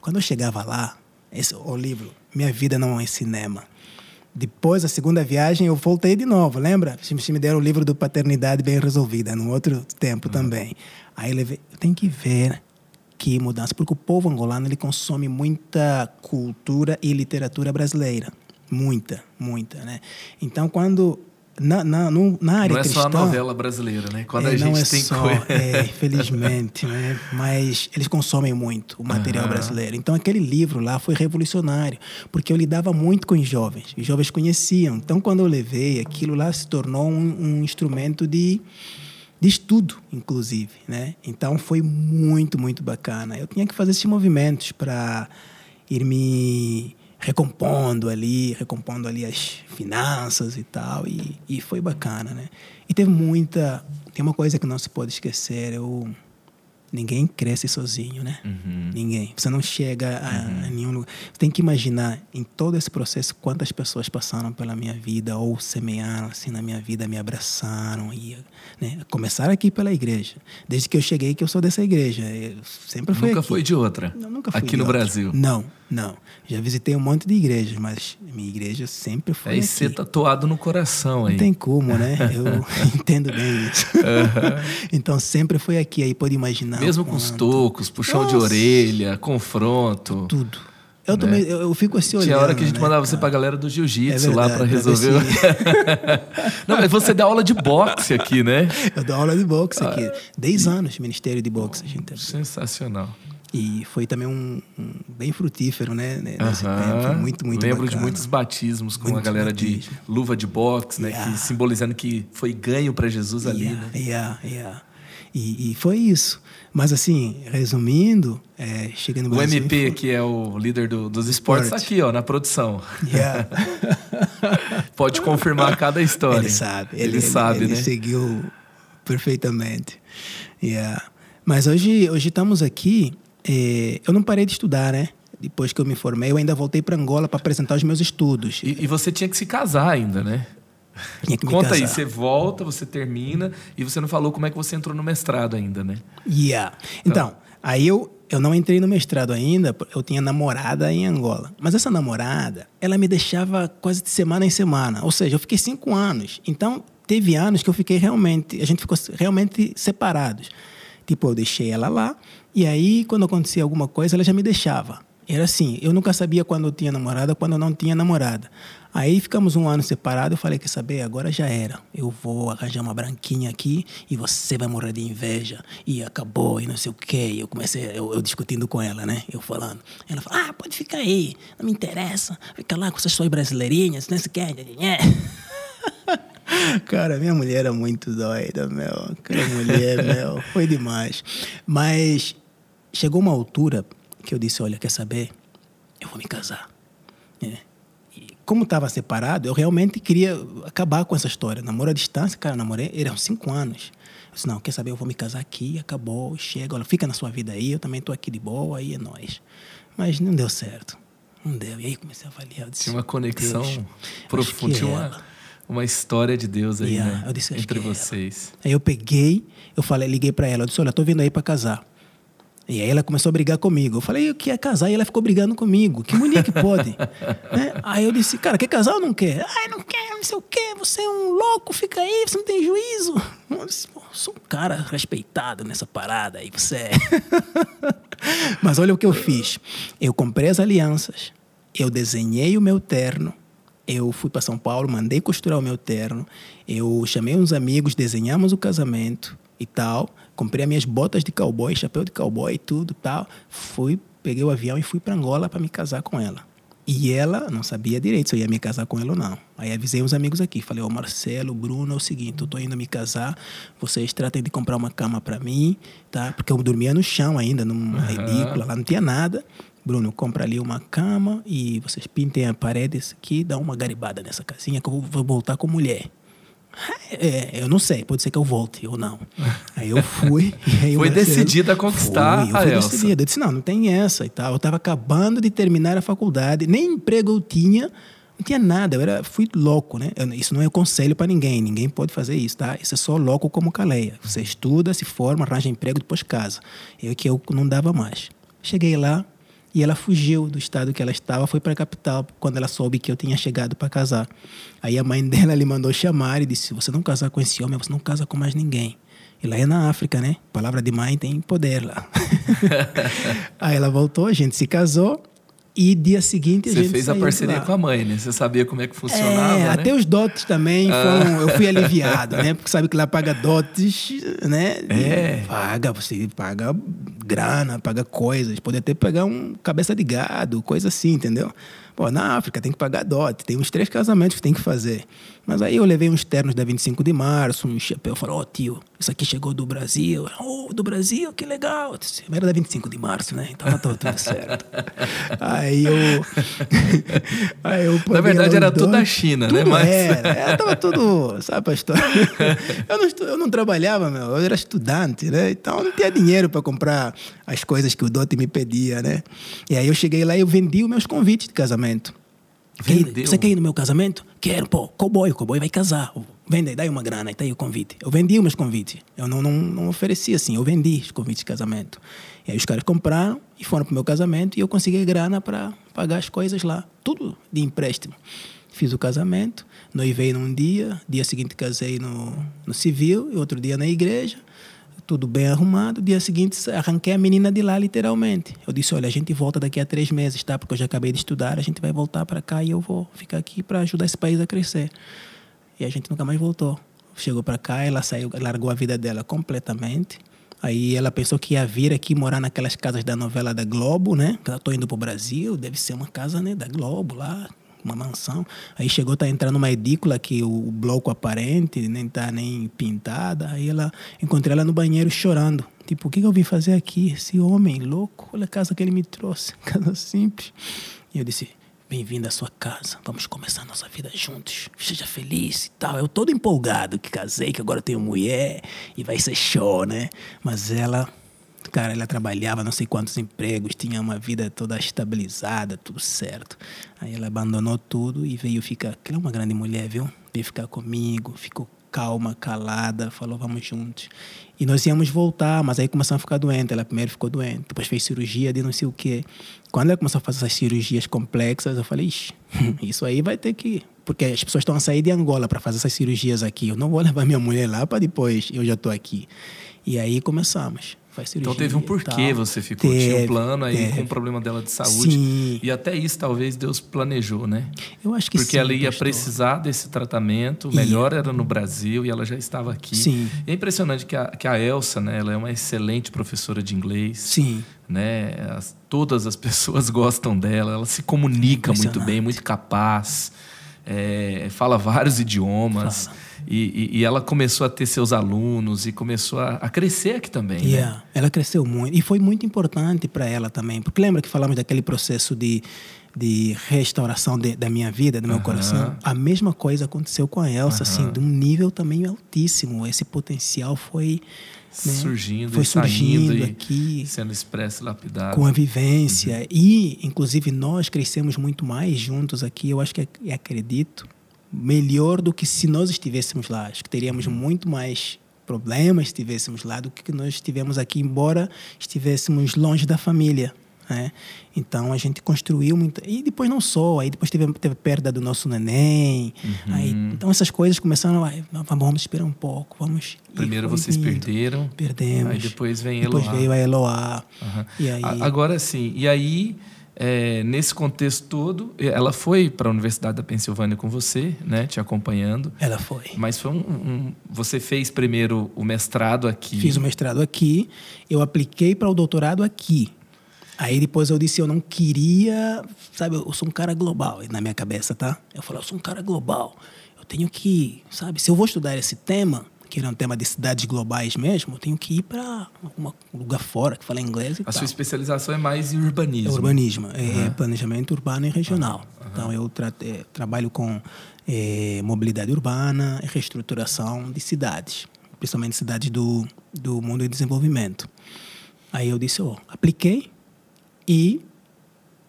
Quando eu chegava lá, esse, o livro, Minha Vida Não é Cinema. Depois, a segunda viagem, eu voltei de novo, lembra? Vocês me deram o livro do Paternidade Bem Resolvida, num outro tempo também. Aí eu levei, tem que ver que mudança, porque o povo angolano ele consome muita cultura e literatura brasileira. Muita, muita, né? Então, quando... Na, na, no- na área Não é cristã... só a novela brasileira, né? Quando É, a gente não é tem só, coisa. é, infelizmente, né? Mas eles consomem muito o material Aham. brasileiro. Então aquele livro lá foi revolucionário, porque eu lidava muito com os jovens. Os jovens conheciam. Então quando eu levei, aquilo lá se tornou um, um instrumento de de estudo, inclusive, né? Então foi muito, muito bacana. Eu tinha que fazer esses movimentos para ir me recompondo ali, recompondo ali as finanças e tal, e, e foi bacana, né? E teve muita, tem uma coisa que não se pode esquecer, eu ninguém cresce sozinho, né? Uhum. Ninguém. Você não chega a, a nenhum lugar. Você tem que imaginar em todo esse processo quantas pessoas passaram pela minha vida ou semearam assim na minha vida, me abraçaram e né? começaram aqui pela igreja. Desde que eu cheguei que eu sou dessa igreja, eu sempre fui Nunca aqui. foi de outra. Não, nunca fui Aqui no outra. Brasil. Não, não. Já visitei um monte de igrejas, mas minha igreja sempre foi Aí aqui. você tatuado no coração aí. Não tem como, né? Eu entendo bem isso. então sempre foi aqui, aí pode imaginar. Mesmo com os tocos, puxão de Nossa. orelha, confronto. Tudo. Eu também, eu, eu fico assim olhando. Tinha hora que a gente né, mandava você cara? pra galera do jiu-jitsu É lá ver resolver. Não, mas você dá aula de boxe aqui, né? Eu dou aula de boxe Ah. aqui. Dez anos, Ministério de Boxe, a gente. Sensacional. E foi também um, um bem frutífero, né? Nesse Aham. tempo. Foi muito, muito Lembro de bacana. muitos batismos com a Muitos galera de batismos. luva de boxe, né? Yeah. Que simbolizando que foi ganho pra Jesus ali, Yeah, né? yeah, yeah. E, e foi isso. Mas assim, resumindo, é, cheguei no O Brasil. MP, que é o líder do- dos esportes, Esporte. aqui, ó, na produção. Yeah. Pode confirmar cada história. Ele sabe. Ele, sabe, ele né? seguiu perfeitamente. Yeah. Mas hoje, hoje estamos aqui. Eh, eu não parei de estudar, né? Depois que eu me formei, eu ainda voltei para Angola para apresentar os meus estudos. E, e você tinha que se casar ainda, né? Tinha que me Conta aí, casar. você volta, você termina e você não falou como é que você entrou no mestrado ainda, né? Yeah. Então, aí eu eu não entrei no mestrado ainda, eu tinha namorada em Angola. Mas essa namorada, ela me deixava quase de semana em semana. Ou seja, eu fiquei cinco anos. Então, teve anos que eu fiquei realmente, a gente ficou realmente separados. Tipo, eu deixei ela lá, e aí, quando acontecia alguma coisa, ela já me deixava. Era assim, eu nunca sabia quando eu tinha namorada, quando eu não tinha namorada. Aí ficamos um ano separados, eu falei, quer saber, agora já era. Eu vou arranjar uma branquinha aqui e você vai morrer de inveja. E acabou, e não sei o quê. E eu comecei, eu, eu, discutindo com ela, né? Eu falando. Ela falou, ah, pode ficar aí, não me interessa. Fica lá com essas suas brasileirinhas, não sei o quê. Cara, minha mulher era muito doida, meu. Aquela mulher, meu, foi demais. Mas chegou uma altura que eu disse, olha, quer saber? Eu vou me casar. É como estava separado, eu realmente queria acabar com essa história. Namoro à distância, cara, namorei, eram cinco anos. Eu disse, não, quer saber, eu vou me casar aqui, acabou, chega, olha, fica na sua vida aí, eu também estou aqui de boa, aí é nós. Mas não deu certo. Não deu. E aí comecei a avaliar. Disse, tinha uma conexão profunda, tinha uma, uma história de Deus aí, yeah, né? Disse, Entre vocês. Aí eu peguei, eu falei, liguei para ela, eu disse, olha, estou vindo aí para casar. E aí ela começou a brigar comigo. Eu falei, eu quero casar. E ela ficou brigando comigo. Que mulher que pode? né? Aí eu disse, cara, quer casar ou não quer? Ai, não quero, não sei o quê. Você é um louco, fica aí, você não tem juízo. Eu disse, sou um cara respeitado nessa parada. Aí você é. Mas olha o que eu fiz. Eu comprei as alianças. Eu desenhei o meu terno. Eu fui para São Paulo, mandei costurar o meu terno. Eu chamei uns amigos, desenhamos o casamento e tal. Comprei as minhas botas de cowboy, chapéu de cowboy e tudo tal. Fui, peguei o avião e fui para Angola para me casar com ela. E ela não sabia direito se eu ia me casar com ela ou não. Aí avisei uns amigos aqui, falei: "Ó, oh, Marcelo, Bruno, é o seguinte, eu tô indo me casar, vocês tratem de comprar uma cama para mim, tá? Porque eu dormia no chão ainda, numa uhum. edícula, lá não tinha nada. Bruno, compra ali uma cama e vocês pintem as paredes aqui, dá uma garibada nessa casinha que eu vou voltar com mulher. É, eu não sei, pode ser que eu volte ou não. Aí eu fui. Aí foi decidida a conquistar fui, eu a fui Elsa. Decidida. Eu disse, não, não tem essa e tal. Eu estava acabando de terminar a faculdade, nem emprego eu tinha, não tinha nada. Eu era, fui louco, né? Eu, isso não é conselho para ninguém, ninguém pode fazer isso, tá? Isso é só louco como caleia. Você estuda, se forma, arranja emprego, depois casa. Eu que eu não dava mais. Cheguei lá, e ela fugiu do estado que ela estava, foi para a capital, quando ela soube que eu tinha chegado para casar. Aí a mãe dela lhe mandou chamar e disse: Se você não casar com esse homem, você não casa com mais ninguém. E lá é na África, né? palavra de mãe tem poder lá. Aí ela voltou, a gente se casou. E dia seguinte a Você gente fez a parceria com a mãe, né? Você sabia como é que funcionava, é, né? até os dotes também foram, eu fui aliviado, né? Porque sabe que lá paga dotes, né? É. Paga, você paga grana, paga coisas. Pode até pegar um cabeça de gado, coisa assim, entendeu? Pô, na África tem que pagar dote, tem uns três casamentos que tem que fazer. Mas aí eu levei uns ternos da 25 de março, um chapéu, falou, ó oh, tio, isso aqui chegou do Brasil. Oh, do Brasil, que legal. Era da 25 de março, né? Então tá tudo, certo. aí eu... aí eu Na verdade era tudo da China, tudo né? Mas... Era, era, tava tudo, sabe a história? eu, não, eu não trabalhava, meu, eu era estudante, né? Então não tinha dinheiro para comprar as coisas que o dote me pedia, né? E aí eu cheguei lá e eu vendi os meus convites de casamento. Vendeu. Você quer ir no meu casamento? Quero, pô, cowboy, o cowboy vai casar. Vende, dá uma grana, tá aí o convite. Eu vendi os meus convites. Eu não, não, não ofereci assim, eu vendi os convites de casamento. E aí os caras compraram e foram pro meu casamento e eu consegui grana para pagar as coisas lá. Tudo de empréstimo. Fiz o casamento, noivei num dia, dia seguinte casei no, no civil e outro dia na igreja tudo bem arrumado. Dia seguinte, arranquei a menina de lá, literalmente. Eu disse: Olha, a gente volta daqui a três meses, tá? Porque eu já acabei de estudar, a gente vai voltar para cá e eu vou ficar aqui para ajudar esse país a crescer. E a gente nunca mais voltou. Chegou para cá, ela saiu, largou a vida dela completamente. Aí ela pensou que ia vir aqui morar naquelas casas da novela da Globo, né? Que tô indo pro Brasil, deve ser uma casa, né, da Globo lá, uma mansão. Aí chegou tá entrando numa edícula que o bloco aparente nem tá nem pintada. Aí ela encontrei ela no banheiro chorando. Tipo, o que, que eu vim fazer aqui? Esse homem louco, olha a casa que ele me trouxe, casa simples. E eu disse, bem-vindo à sua casa, vamos começar nossa vida juntos, seja feliz e tal. Eu todo empolgado que casei, que agora tenho mulher e vai ser show, né? Mas ela Cara, ela trabalhava não sei quantos empregos, tinha uma vida toda estabilizada, tudo certo. Aí ela abandonou tudo e veio ficar. Ela é uma grande mulher, viu? Veio ficar comigo, ficou calma, calada, falou, vamos juntos. E nós íamos voltar, mas aí começou a ficar doente. Ela primeiro ficou doente, depois fez cirurgia de não sei o quê. Quando ela começou a fazer essas cirurgias complexas, eu falei, Ixi, isso aí vai ter que. Porque as pessoas estão a sair de Angola para fazer essas cirurgias aqui. Eu não vou levar minha mulher lá para depois eu já estou aqui. E aí começamos faz cirurgia. Então teve um porquê você ficou. Teve, Tinha um plano aí teve. com o problema dela de saúde. Sim. E até isso talvez Deus planejou, né? Eu acho que Porque sim, ela ia pastor. precisar desse tratamento, melhor era no Brasil e ela já estava aqui. Sim. E é impressionante que a, que a Elsa, né, ela é uma excelente professora de inglês. Sim. Né? As, todas as pessoas gostam dela, ela se comunica muito bem, muito capaz. É, fala vários idiomas. Fala. E, e, e, ela começou a ter seus alunos e começou a, a crescer aqui também. Né? Yeah, ela cresceu muito. E foi muito importante para ela também. Porque lembra que falamos daquele processo de, de restauração de, da minha vida, do meu coração? A mesma coisa aconteceu com a Elsa, assim, de um nível também altíssimo. Esse potencial foi. Né? Surgindo, foi surgindo aqui, sendo expresso, lapidado. Com a vivência. Uhum. E, inclusive, nós crescemos muito mais juntos aqui. Eu acho que acredito melhor do que se nós estivéssemos lá. Acho que teríamos muito mais problemas se estivéssemos lá do que nós estivemos aqui, embora estivéssemos longe da família. Né? Então a gente construiu muito. E depois não só, aí depois teve, teve perda do nosso neném. Uhum. Aí, então essas coisas começaram a. Vamos esperar um pouco, vamos. Primeiro vocês vindo. perderam. Perdemos. Aí depois vem Eloá. Depois veio a Eloá. Uhum. E aí... Agora sim, e aí é, nesse contexto todo, ela foi para a Universidade da Pensilvânia com você, né, te acompanhando. Ela foi. Mas foi um, um, você fez primeiro o mestrado aqui. Fiz o mestrado aqui. Eu apliquei para o doutorado aqui. Aí depois eu disse eu não queria, sabe, eu sou um cara global na minha cabeça, tá? Eu falei, eu sou um cara global. Eu tenho que, sabe, se eu vou estudar esse tema, que é um tema de cidades globais mesmo, eu tenho que ir para um lugar fora que fala inglês e A tal. sua especialização é mais em urbanismo? É urbanismo, uhum. é planejamento urbano e regional. Uhum. Então, eu tra é, trabalho com é, mobilidade urbana e reestruturação de cidades, principalmente cidades do, do mundo em desenvolvimento. Aí eu disse, oh, apliquei e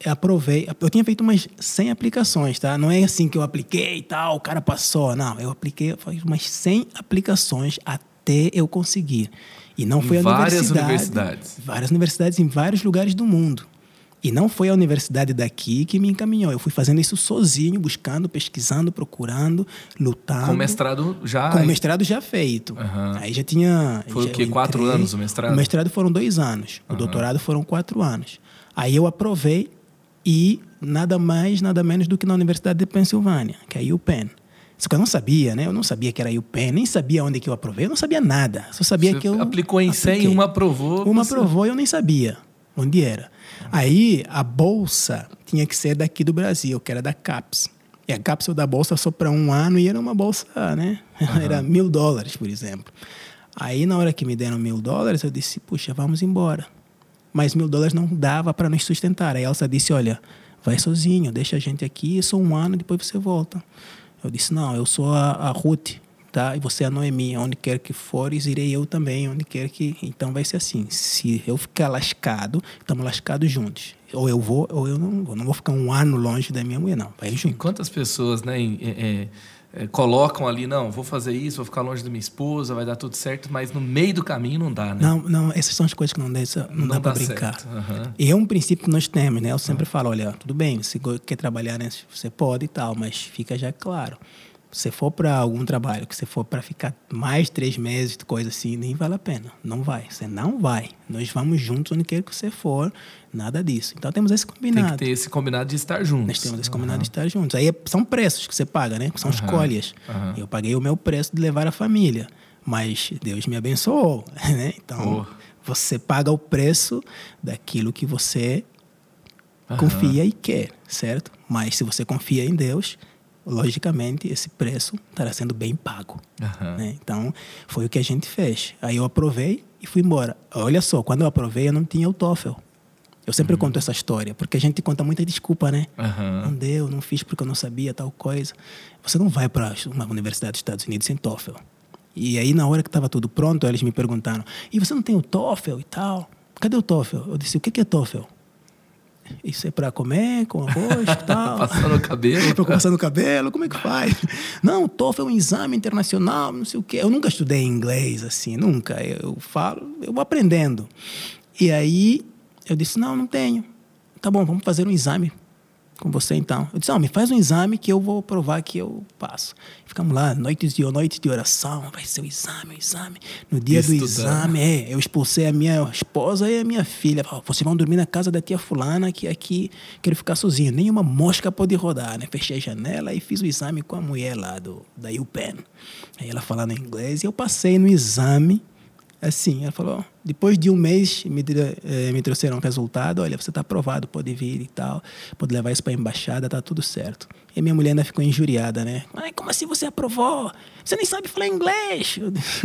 aprovei. Eu tinha feito umas 100 aplicações, tá? Não é assim que eu apliquei e tal, o cara passou. Não, eu apliquei fiz umas 100 aplicações até eu conseguir. E não foi em a várias universidade. universidades. Várias universidades em vários lugares do mundo. E não foi a universidade daqui que me encaminhou. Eu fui fazendo isso sozinho, buscando, pesquisando, procurando, lutando. Com mestrado já. Com mestrado já feito. Uhum. Aí já tinha. Foi já o quê? Quatro anos o mestrado? O mestrado foram dois anos. Uhum. O doutorado foram quatro anos. Aí eu aprovei e nada mais, nada menos do que na Universidade de Pensilvânia, que é a UPenn. Só que eu não sabia, né? Eu não sabia que era UPenn, nem sabia onde que eu aprovei, eu não sabia nada. Só sabia você que eu aplicou em 100 e uma aprovou. Uma você... aprovou e eu nem sabia onde era. Aí a bolsa tinha que ser daqui do Brasil, que era da CAPES. E a cápsula da bolsa só para um ano e era uma bolsa, né? Uhum. Era mil dólares, por exemplo. Aí na hora que me deram mil dólares, eu disse, puxa, vamos embora mas mil dólares não dava para nos sustentar. Aí a Elsa disse: Olha, vai sozinho, deixa a gente aqui, só um ano, depois você volta. Eu disse: Não, eu sou a, a Ruth, tá? E você é a Noemi. Onde quer que fores, irei eu também, onde quer que. Então vai ser assim: se eu ficar lascado, estamos lascados juntos. Ou eu vou, ou eu não vou. Não vou ficar um ano longe da minha mulher, não. Vai junto. E quantas pessoas, né? É, é, colocam ali, não, vou fazer isso, vou ficar longe da minha esposa, vai dar tudo certo, mas no meio do caminho não dá, né? Não, não essas são as coisas que não, dá, não, não dá, para brincar. Uhum. E é um princípio que nós temos, né? Eu sempre uhum. falo, olha, tudo bem, você quer trabalhar, né? Você pode e tal, mas fica já claro você for para algum trabalho, que você for para ficar mais três meses, coisa assim, nem vale a pena. Não vai. Você não vai. Nós vamos juntos onde quer que você for, nada disso. Então temos esse combinado. Tem que ter esse combinado de estar juntos. Nós temos esse combinado uhum. de estar juntos. Aí é, são preços que você paga, né? São uhum. escolhas. Uhum. Eu paguei o meu preço de levar a família, mas Deus me abençoou, né? Então oh. você paga o preço daquilo que você confia e quer, certo? Mas se você confia em Deus, logicamente esse preço estará sendo bem pago. Né? Então, foi o que a gente fez. Aí eu aprovei e fui embora. Olha só, quando eu aprovei, eu não tinha o TOEFL. Eu sempre uhum. conto essa história, porque a gente conta muita desculpa, né? Uhum. Não deu, não fiz porque eu não sabia tal coisa. Você não vai para uma universidade dos Estados Unidos sem TOEFL. E aí, na hora que estava tudo pronto, eles me perguntaram: e você não tem o TOEFL e tal? Cadê o TOEFL? Eu disse: o que é TOEFL? isso é para comer com arroz e tal. Passando o cabelo. para passar no cabelo, como é que faz? Não, o TOEFL é um exame internacional, não sei o quê. Eu nunca estudei inglês assim, nunca. Eu falo, eu vou aprendendo. E aí eu disse, não, não tenho. Tá bom, vamos fazer um exame com você então. Eu disse, não, me faz um exame que eu vou provar que eu passo. Ficamos lá, noites de noites de oração, vai ser o exame, o exame. No dia Estudando. do exame, é, eu expulsei a minha esposa e a minha filha. Vocês vão dormir na casa da tia fulana, que aqui quero ficar sozinho. Nenhuma mosca pode rodar, né? Fechei a janela e fiz o exame com a mulher lá do, da UPenn. Aí ela falando inglês e eu passei no exame assim, ela falou, depois de um mês me, eh, me trouxeram um resultado, olha, você está aprovado, pode vir e tal, pode levar isso para a embaixada, tá tudo certo. E minha mulher ainda ficou injuriada, né? Mas como assim você aprovou? Você nem sabe falar inglês.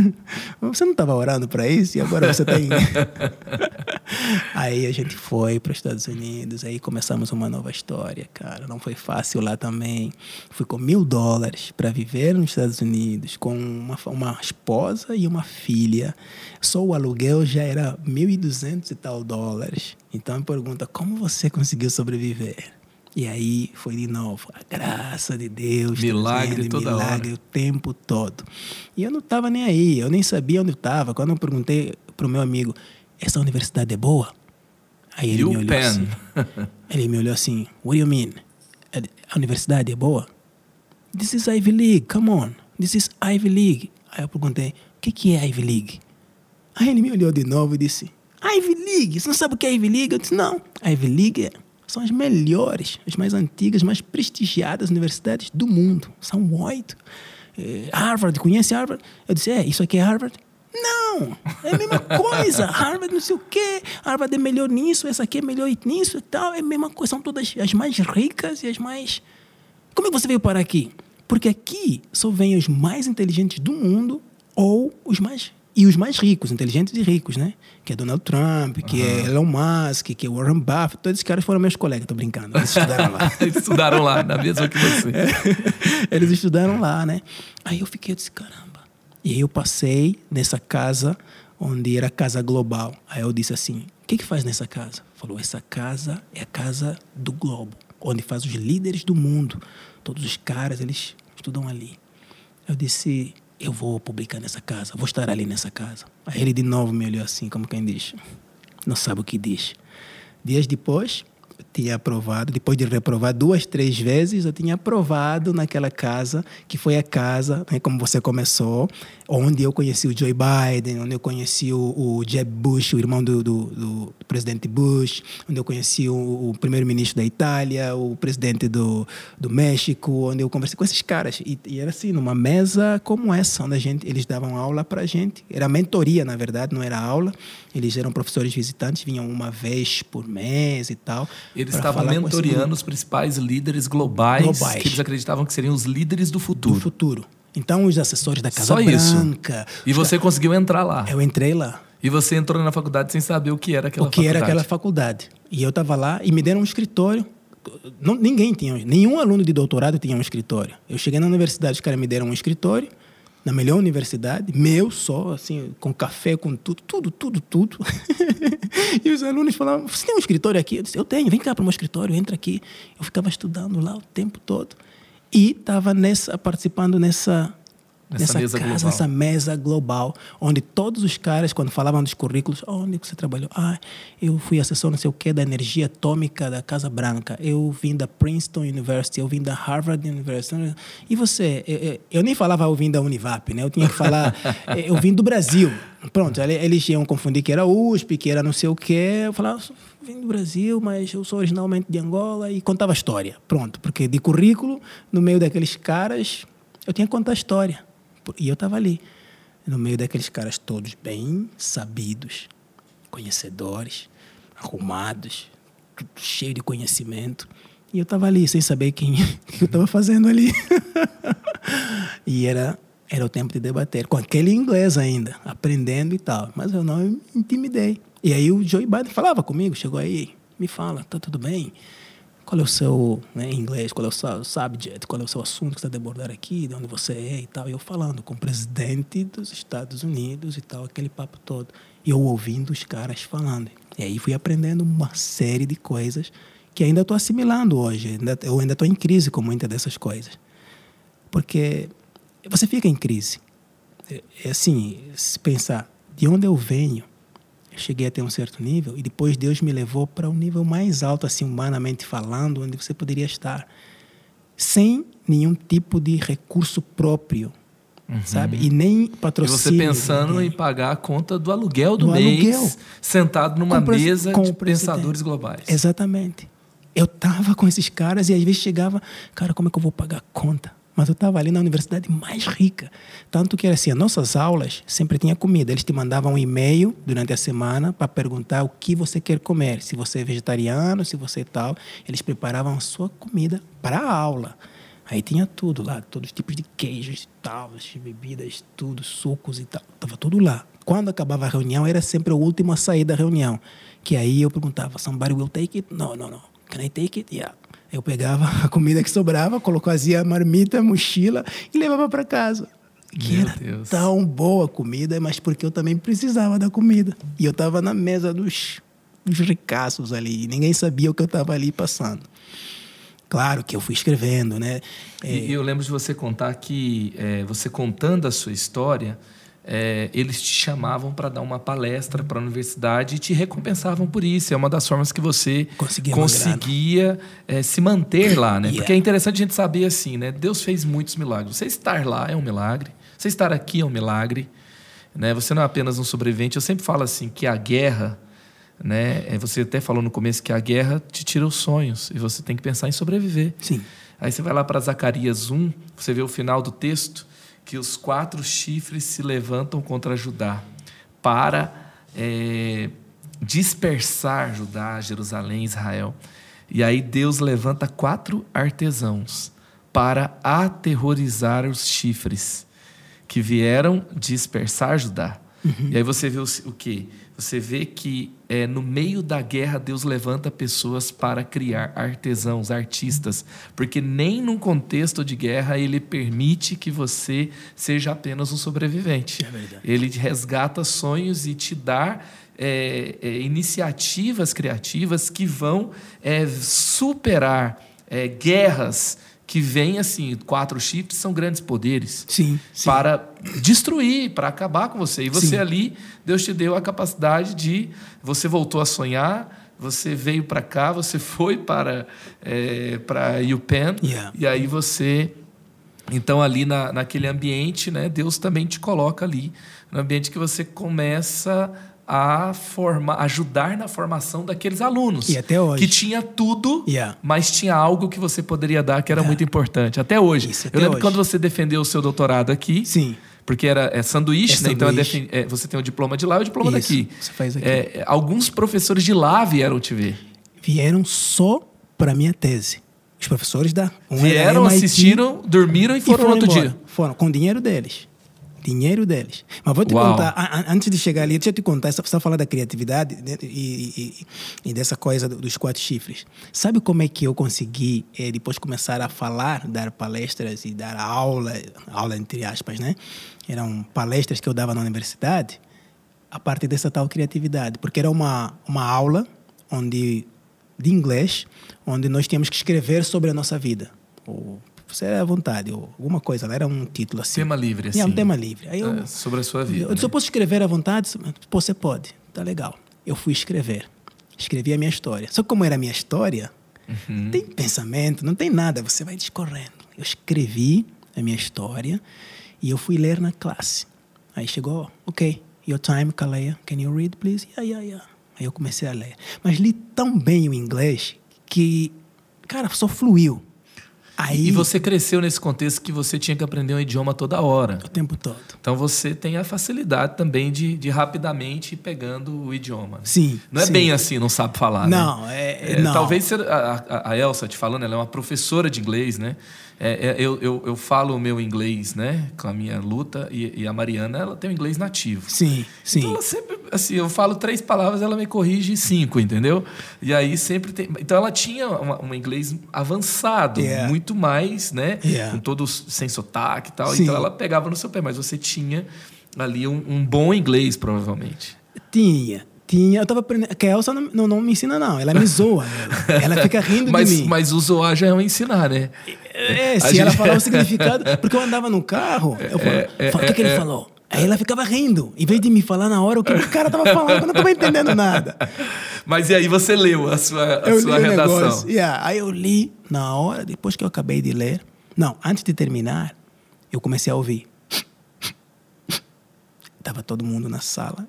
você não estava orando para isso e agora você está aí a gente foi para os Estados Unidos, aí começamos uma nova história, cara. Não foi fácil lá também. Fui com mil dólares para viver nos Estados Unidos, com uma, uma esposa e uma filha. Só o aluguel já era mil e duzentos tal dólares. Então me pergunta, como você conseguiu sobreviver? E aí foi de novo a graça de Deus. Milagre toda milagre hora. o tempo todo. E eu não estava nem aí, eu nem sabia onde eu estava. Quando eu perguntei para o meu amigo, essa universidade é boa? Aí ele me olhou pen. assim. ele me olhou assim, what do you mean? A universidade é boa? This is Ivy League, come on. This is Ivy League. Aí eu perguntei, o que, que é Ivy League? Aí ele me olhou de novo e disse, Ivy League, você não sabe o que é Ivy League? Eu disse, não, Ivy League são as melhores, as mais antigas, mais prestigiadas universidades do mundo. São oito. É, Harvard, conhece Harvard? Eu disse, é, isso aqui é Harvard? Não, é a mesma coisa. Harvard não sei o quê. Harvard é melhor nisso, essa aqui é melhor nisso e tal. É a mesma coisa. São todas as mais ricas e as mais... Como é que você veio parar aqui? Porque aqui só vêm os mais inteligentes do mundo ou os mais e os mais ricos, inteligentes e ricos, né? Que é Donald Trump, que uhum. é Elon Musk, que é Warren Buffett. Todos esses caras foram meus colegas, tô brincando. Eles estudaram lá. eles estudaram lá, na mesma que você. É. Eles estudaram lá, né? Aí eu fiquei, eu disse, caramba. E aí eu passei nessa casa, onde era casa global. Aí eu disse assim, o que que faz nessa casa? Falou, essa casa é a casa do globo, onde faz os líderes do mundo. Todos os caras, eles estudam ali. Eu disse, eu vou publicar nessa casa, vou estar ali nessa casa. Aí ele de novo me olhou assim, como quem diz, não sabe o que diz. Dias depois, tinha aprovado, depois de reprovar duas, três vezes, eu tinha aprovado naquela casa, que foi a casa, né, como você começou, onde eu conheci o Joe Biden, onde eu conheci o, o Jeb Bush, o irmão do, do, do presidente Bush, onde eu conheci o, o primeiro-ministro da Itália, o presidente do, do México, onde eu conversei com esses caras. E, e era assim, numa mesa como essa, onde a gente, eles davam aula para gente. Era mentoria, na verdade, não era aula. Eles eram professores visitantes, vinham uma vez por mês e tal. Eles estavam mentoreando os principais líderes globais, globais, que eles acreditavam que seriam os líderes do futuro. Do futuro. Então, os assessores da Casa Só Branca. Isso. E você conseguiu entrar lá? Eu entrei lá. E você entrou na faculdade sem saber o que era aquela faculdade? O que faculdade. era aquela faculdade. E eu estava lá e me deram um escritório. Não, ninguém tinha, nenhum aluno de doutorado tinha um escritório. Eu cheguei na universidade, os caras me deram um escritório, na melhor universidade, meu só, assim, com café, com tudo, tudo, tudo, tudo. e os alunos falavam: Você tem um escritório aqui? Eu disse: Eu tenho, vem cá para o meu escritório, entra aqui. Eu ficava estudando lá o tempo todo. E estava nessa, participando nessa nessa mesa casa, global. nessa mesa global, onde todos os caras, quando falavam dos currículos, oh, onde você trabalhou? Ah, eu fui assessor não sei o quê da energia atômica da Casa Branca, eu vim da Princeton University, eu vim da Harvard University. E você? Eu, eu nem falava eu vim da Univap, né? Eu tinha que falar, eu vim do Brasil. Pronto, eles iam confundir que era USP, que era não sei o quê. Eu falava, vim do Brasil, mas eu sou originalmente de Angola e contava a história. Pronto, porque de currículo, no meio daqueles caras, eu tinha que contar a história. E eu estava ali, no meio daqueles caras todos bem sabidos, conhecedores, arrumados, tudo cheio de conhecimento. E eu estava ali sem saber quem que eu estava fazendo ali. e era era o tempo de debater com aquele inglês ainda, aprendendo e tal. Mas eu não me intimidei. E aí o Joe Biden falava comigo, chegou aí, me fala, tá tudo bem? Qual é o seu, né, inglês, qual é o seu subject, qual é o seu assunto que está abordar aqui, de onde você é e tal. E eu falando com o presidente dos Estados Unidos e tal, aquele papo todo. eu ouvindo os caras falando. E aí fui aprendendo uma série de coisas que ainda estou assimilando hoje. Eu ainda estou em crise com muitas dessas coisas. Porque você fica em crise. É, é assim, se pensar de onde eu venho, cheguei até um certo nível e depois Deus me levou para um nível mais alto, assim, humanamente falando, onde você poderia estar sem nenhum tipo de recurso próprio, uhum. sabe? E nem patrocínio. E você pensando em pagar a conta do aluguel do, do mês, aluguel. sentado numa com mesa com de pensadores globais. Exatamente. Eu tava com esses caras e às vezes chegava, cara, como é que eu vou pagar a conta? Mas eu estava ali na universidade mais rica. Tanto que era assim, as nossas aulas sempre tinha comida. Eles te mandavam um e-mail durante a semana para perguntar o que você quer comer. Se você é vegetariano, se você é tal. Eles preparavam a sua comida para a aula. Aí tinha tudo lá, todos os tipos de queijos e tal, bebidas, tudo, sucos e tal. Tava tudo lá. Quando acabava a reunião, era sempre o último a sair da reunião. Que aí eu perguntava, somebody will take it? No, no, no. Can I take it? Yeah. Eu pegava a comida que sobrava, colocava a marmita, a mochila e levava para casa. Que Meu era Deus. tão boa a comida, mas porque eu também precisava da comida. E eu estava na mesa dos, dos ricaços ali, e ninguém sabia o que eu estava ali passando. Claro que eu fui escrevendo, né? É... E eu lembro de você contar que, é, você contando a sua história, é, eles te chamavam para dar uma palestra para a universidade e te recompensavam por isso. É uma das formas que você conseguia, conseguia é, se manter lá, né? Yeah. Porque é interessante a gente saber assim, né? Deus fez muitos milagres. Você estar lá é um milagre. Você estar aqui é um milagre. Né? Você não é apenas um sobrevivente. Eu sempre falo assim que a guerra, né? É, você até falou no começo que a guerra te tira os sonhos e você tem que pensar em sobreviver. Sim. Aí você vai lá para Zacarias 1, você vê o final do texto que os quatro chifres se levantam contra Judá para é, dispersar Judá, Jerusalém, Israel. E aí Deus levanta quatro artesãos para aterrorizar os chifres que vieram dispersar Judá. Uhum. E aí você vê o, o que? Você vê que é, no meio da guerra Deus levanta pessoas para criar artesãos, artistas, porque nem num contexto de guerra ele permite que você seja apenas um sobrevivente. É ele resgata sonhos e te dá é, é, iniciativas criativas que vão é, superar é, guerras que vem assim, quatro chifres são grandes poderes. Sim, sim. Para destruir, para acabar com você. E você sim. ali, Deus te deu a capacidade de. Você voltou a sonhar, você veio para cá, você foi para, é, para UPenn, yeah. e aí você. Então, ali na, naquele ambiente, né, Deus também te coloca ali, no ambiente que você começa a formar, ajudar na formação daqueles alunos. E até hoje. Que tinha tudo, yeah. mas tinha algo que você poderia dar que era yeah. muito importante. Até hoje. Isso, até Eu lembro hoje. quando você defendeu o seu doutorado aqui. Sim. Porque era é sanduíche, é né? Então é é, você tem o diploma de lá e o diploma Isso, daqui. Você faz aqui. É, alguns professores de lá vieram te ver. Vieram só para minha tese. Os professores da um vieram, assistiram, dormiram e foram, e foram outro embora. dia. Foram com o dinheiro deles dinheiro deles. Mas vou te Uau. contar, antes de chegar ali, deixa eu te contar, só falar da criatividade né, e, e, e, dessa coisa dos quatro chifres. Sabe como é que eu consegui é, depois começar a falar, dar palestras e dar aula, aula entre aspas, né? Eram palestras que eu dava na universidade, a partir dessa tal criatividade, porque era uma, uma aula onde de inglês, onde nós tínhamos que escrever sobre a nossa vida. Ou você é à vontade, ou alguma coisa, era um título assim. Tema livre, assim. É um tema livre. Aí eu, é, sobre a sua vida. Eu, né? eu posso escrever à vontade? Você pode, tá legal. Eu fui escrever. Escrevi a minha história. Só que como era a minha história, uhum. não tem pensamento, não tem nada, você vai discorrendo. Eu escrevi a minha história e eu fui ler na classe. Aí chegou, ok, your time, Kaleia, can you read, please? Yeah, yeah, yeah. Aí eu comecei a ler. Mas li tão bem o inglês que, cara, só fluiu. Aí, e você cresceu nesse contexto que você tinha que aprender um idioma toda hora. O tempo todo. Então você tem a facilidade também de, de rapidamente ir pegando o idioma. Né? Sim. Não é sim. bem assim, não sabe falar. Não, né? é, é, não. Talvez a, a, Elsa te falando, ela é uma professora de inglês, né? É, é, eu, eu, eu, falo o meu inglês, né, com a minha luta, e, e, a Mariana, ela tem o inglês nativo. Sim, sim. Então, ela sempre, assim, eu falo três palavras, ela me corrige cinco, entendeu? E aí sempre tem... Então, ela tinha uma, um inglês avançado, yeah. muito mais, né, yeah. com todos, sem sotaque e tal. Sim. Então, ela pegava no seu pé, mas você tinha ali um, um bom inglês, provavelmente. Tinha. Tinha. Eu tava aprendendo. Que a Elsa não, não, não me ensina, não. Ela me zoa. Ela, ela fica rindo mas, de mim. Mas o zoar já é um ensinar, né? É, se A ela gente- falar o significado. Porque eu andava no carro, eu falava, é, "Fala, o que, que ele é. falou? Aí ela ficava rindo. Em vez de me falar na hora o que o cara tava falando, eu não tava entendendo nada. Mas e aí você leu a sua, a eu sua li o redação? negócio. Yeah, Aí eu li na hora, depois que eu acabei de ler. Não, antes de terminar, eu comecei a ouvir. Tava todo mundo na sala.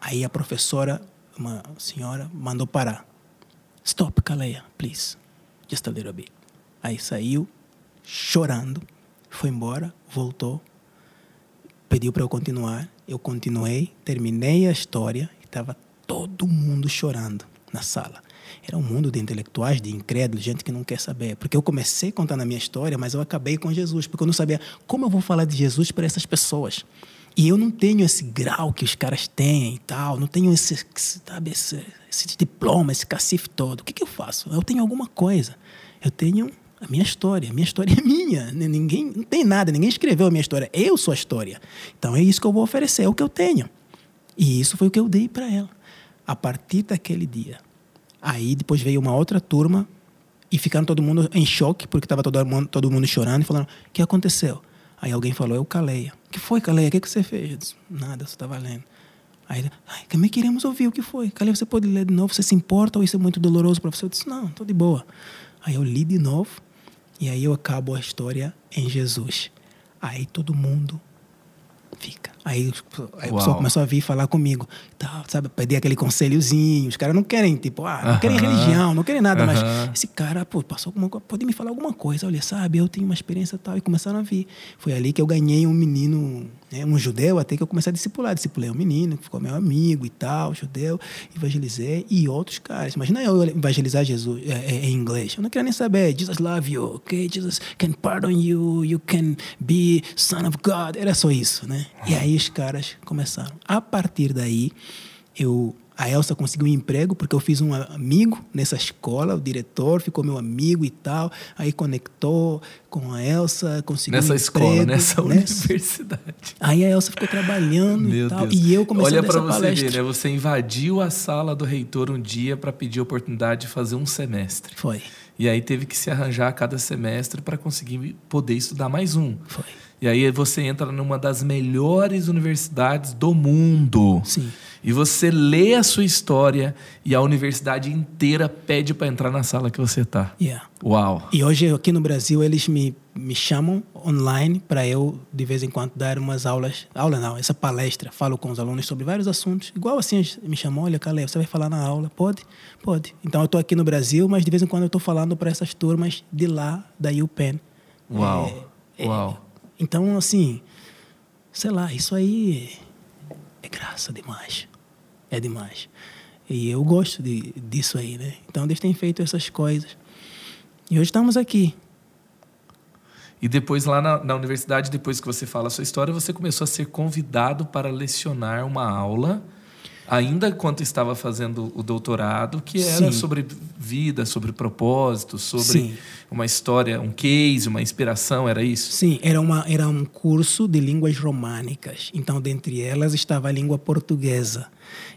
Aí a professora, uma senhora, mandou parar. Stop, Kaleia, please. Just a little bit. Aí saiu, chorando, foi embora, voltou, pediu para eu continuar. Eu continuei, terminei a história estava todo mundo chorando na sala. Era um mundo de intelectuais, de incrédulos, gente que não quer saber. Porque eu comecei contando a minha história, mas eu acabei com Jesus, porque eu não sabia como eu vou falar de Jesus para essas pessoas. E eu não tenho esse grau que os caras têm e tal, não tenho esse, sabe, esse, esse diploma, esse cacife todo. O que, que eu faço? Eu tenho alguma coisa. Eu tenho a minha história. A minha história é minha. Ninguém não tem nada, ninguém escreveu a minha história. Eu sou a história. Então é isso que eu vou oferecer, é o que eu tenho. E isso foi o que eu dei para ela. A partir daquele dia. Aí depois veio uma outra turma e ficaram todo mundo em choque, porque estava todo mundo, todo mundo chorando e falando: O que aconteceu? Aí alguém falou: Eu caleia. O que foi, caleia? O que, que você fez? Eu disse: Nada, você estava lendo. Aí Ai, também queremos ouvir o que foi. Caleia, você pode ler de novo? Você se importa ou isso é muito doloroso para você? Eu disse: Não, estou de boa. Aí eu li de novo e aí eu acabo a história em Jesus. Aí todo mundo fica. Aí, aí o pessoal começou a vir falar comigo, tal, sabe, pedir aquele conselhozinho. Os caras não querem, tipo, ah, não querem Aham. religião, não querem nada, Aham. mas esse cara, pô, passou alguma coisa, pode me falar alguma coisa, olha, sabe, eu tenho uma experiência tal, e começaram a vir. Foi ali que eu ganhei um menino, né, um judeu, até que eu comecei a discipular. Discipulei um menino, que ficou meu amigo e tal, judeu, evangelizei, e outros caras. Imagina eu evangelizar Jesus é, é, em inglês. Eu não queria nem saber, Jesus love you, ok? Jesus can pardon you, you can be son of God. Era só isso, né? E aí os caras começaram. A partir daí, eu a Elsa conseguiu um emprego porque eu fiz um amigo nessa escola, o diretor ficou meu amigo e tal, aí conectou com a Elsa, conseguiu Nessa um escola, emprego, nessa nessa- universidade. Aí a Elsa ficou trabalhando Meu e tal, Deus. e eu comecei Olha a dar pra essa você palestra. ver, né? Você invadiu a sala do reitor um dia para pedir a oportunidade de fazer um semestre. Foi, E aí teve que se arranjar a cada semestre para conseguir poder estudar mais um. foi. E aí você entra numa das melhores universidades do mundo. Sim. E você lê a sua história e a universidade inteira pede para entrar na sala que você tá. Yeah. Uau. E hoje aqui no Brasil eles me, me chamam online para eu de vez em quando dar umas aulas, aula não, essa palestra, falo com os alunos sobre vários assuntos. Igual assim me chamam, olha, Calé, você vai falar na aula? Pode? Pode. Então eu estou aqui no Brasil, mas de vez em quando eu estou falando para essas turmas de lá da UPenn. Uau. É, é, Uau. Então, assim, sei lá, isso aí é graça demais. É demais. E eu gosto de, disso aí, né? Então, eles têm feito essas coisas. E hoje estamos aqui. E depois lá na, na universidade, depois que você fala a sua história, você começou a ser convidado para lecionar uma aula, ainda enquanto estava fazendo o doutorado, que era Sim. sobre vida, sobre propósito, sobre Sim. uma história, um case, uma inspiração, era isso? Sim, era, uma, era um curso de línguas românicas. Então, dentre elas estava a língua portuguesa.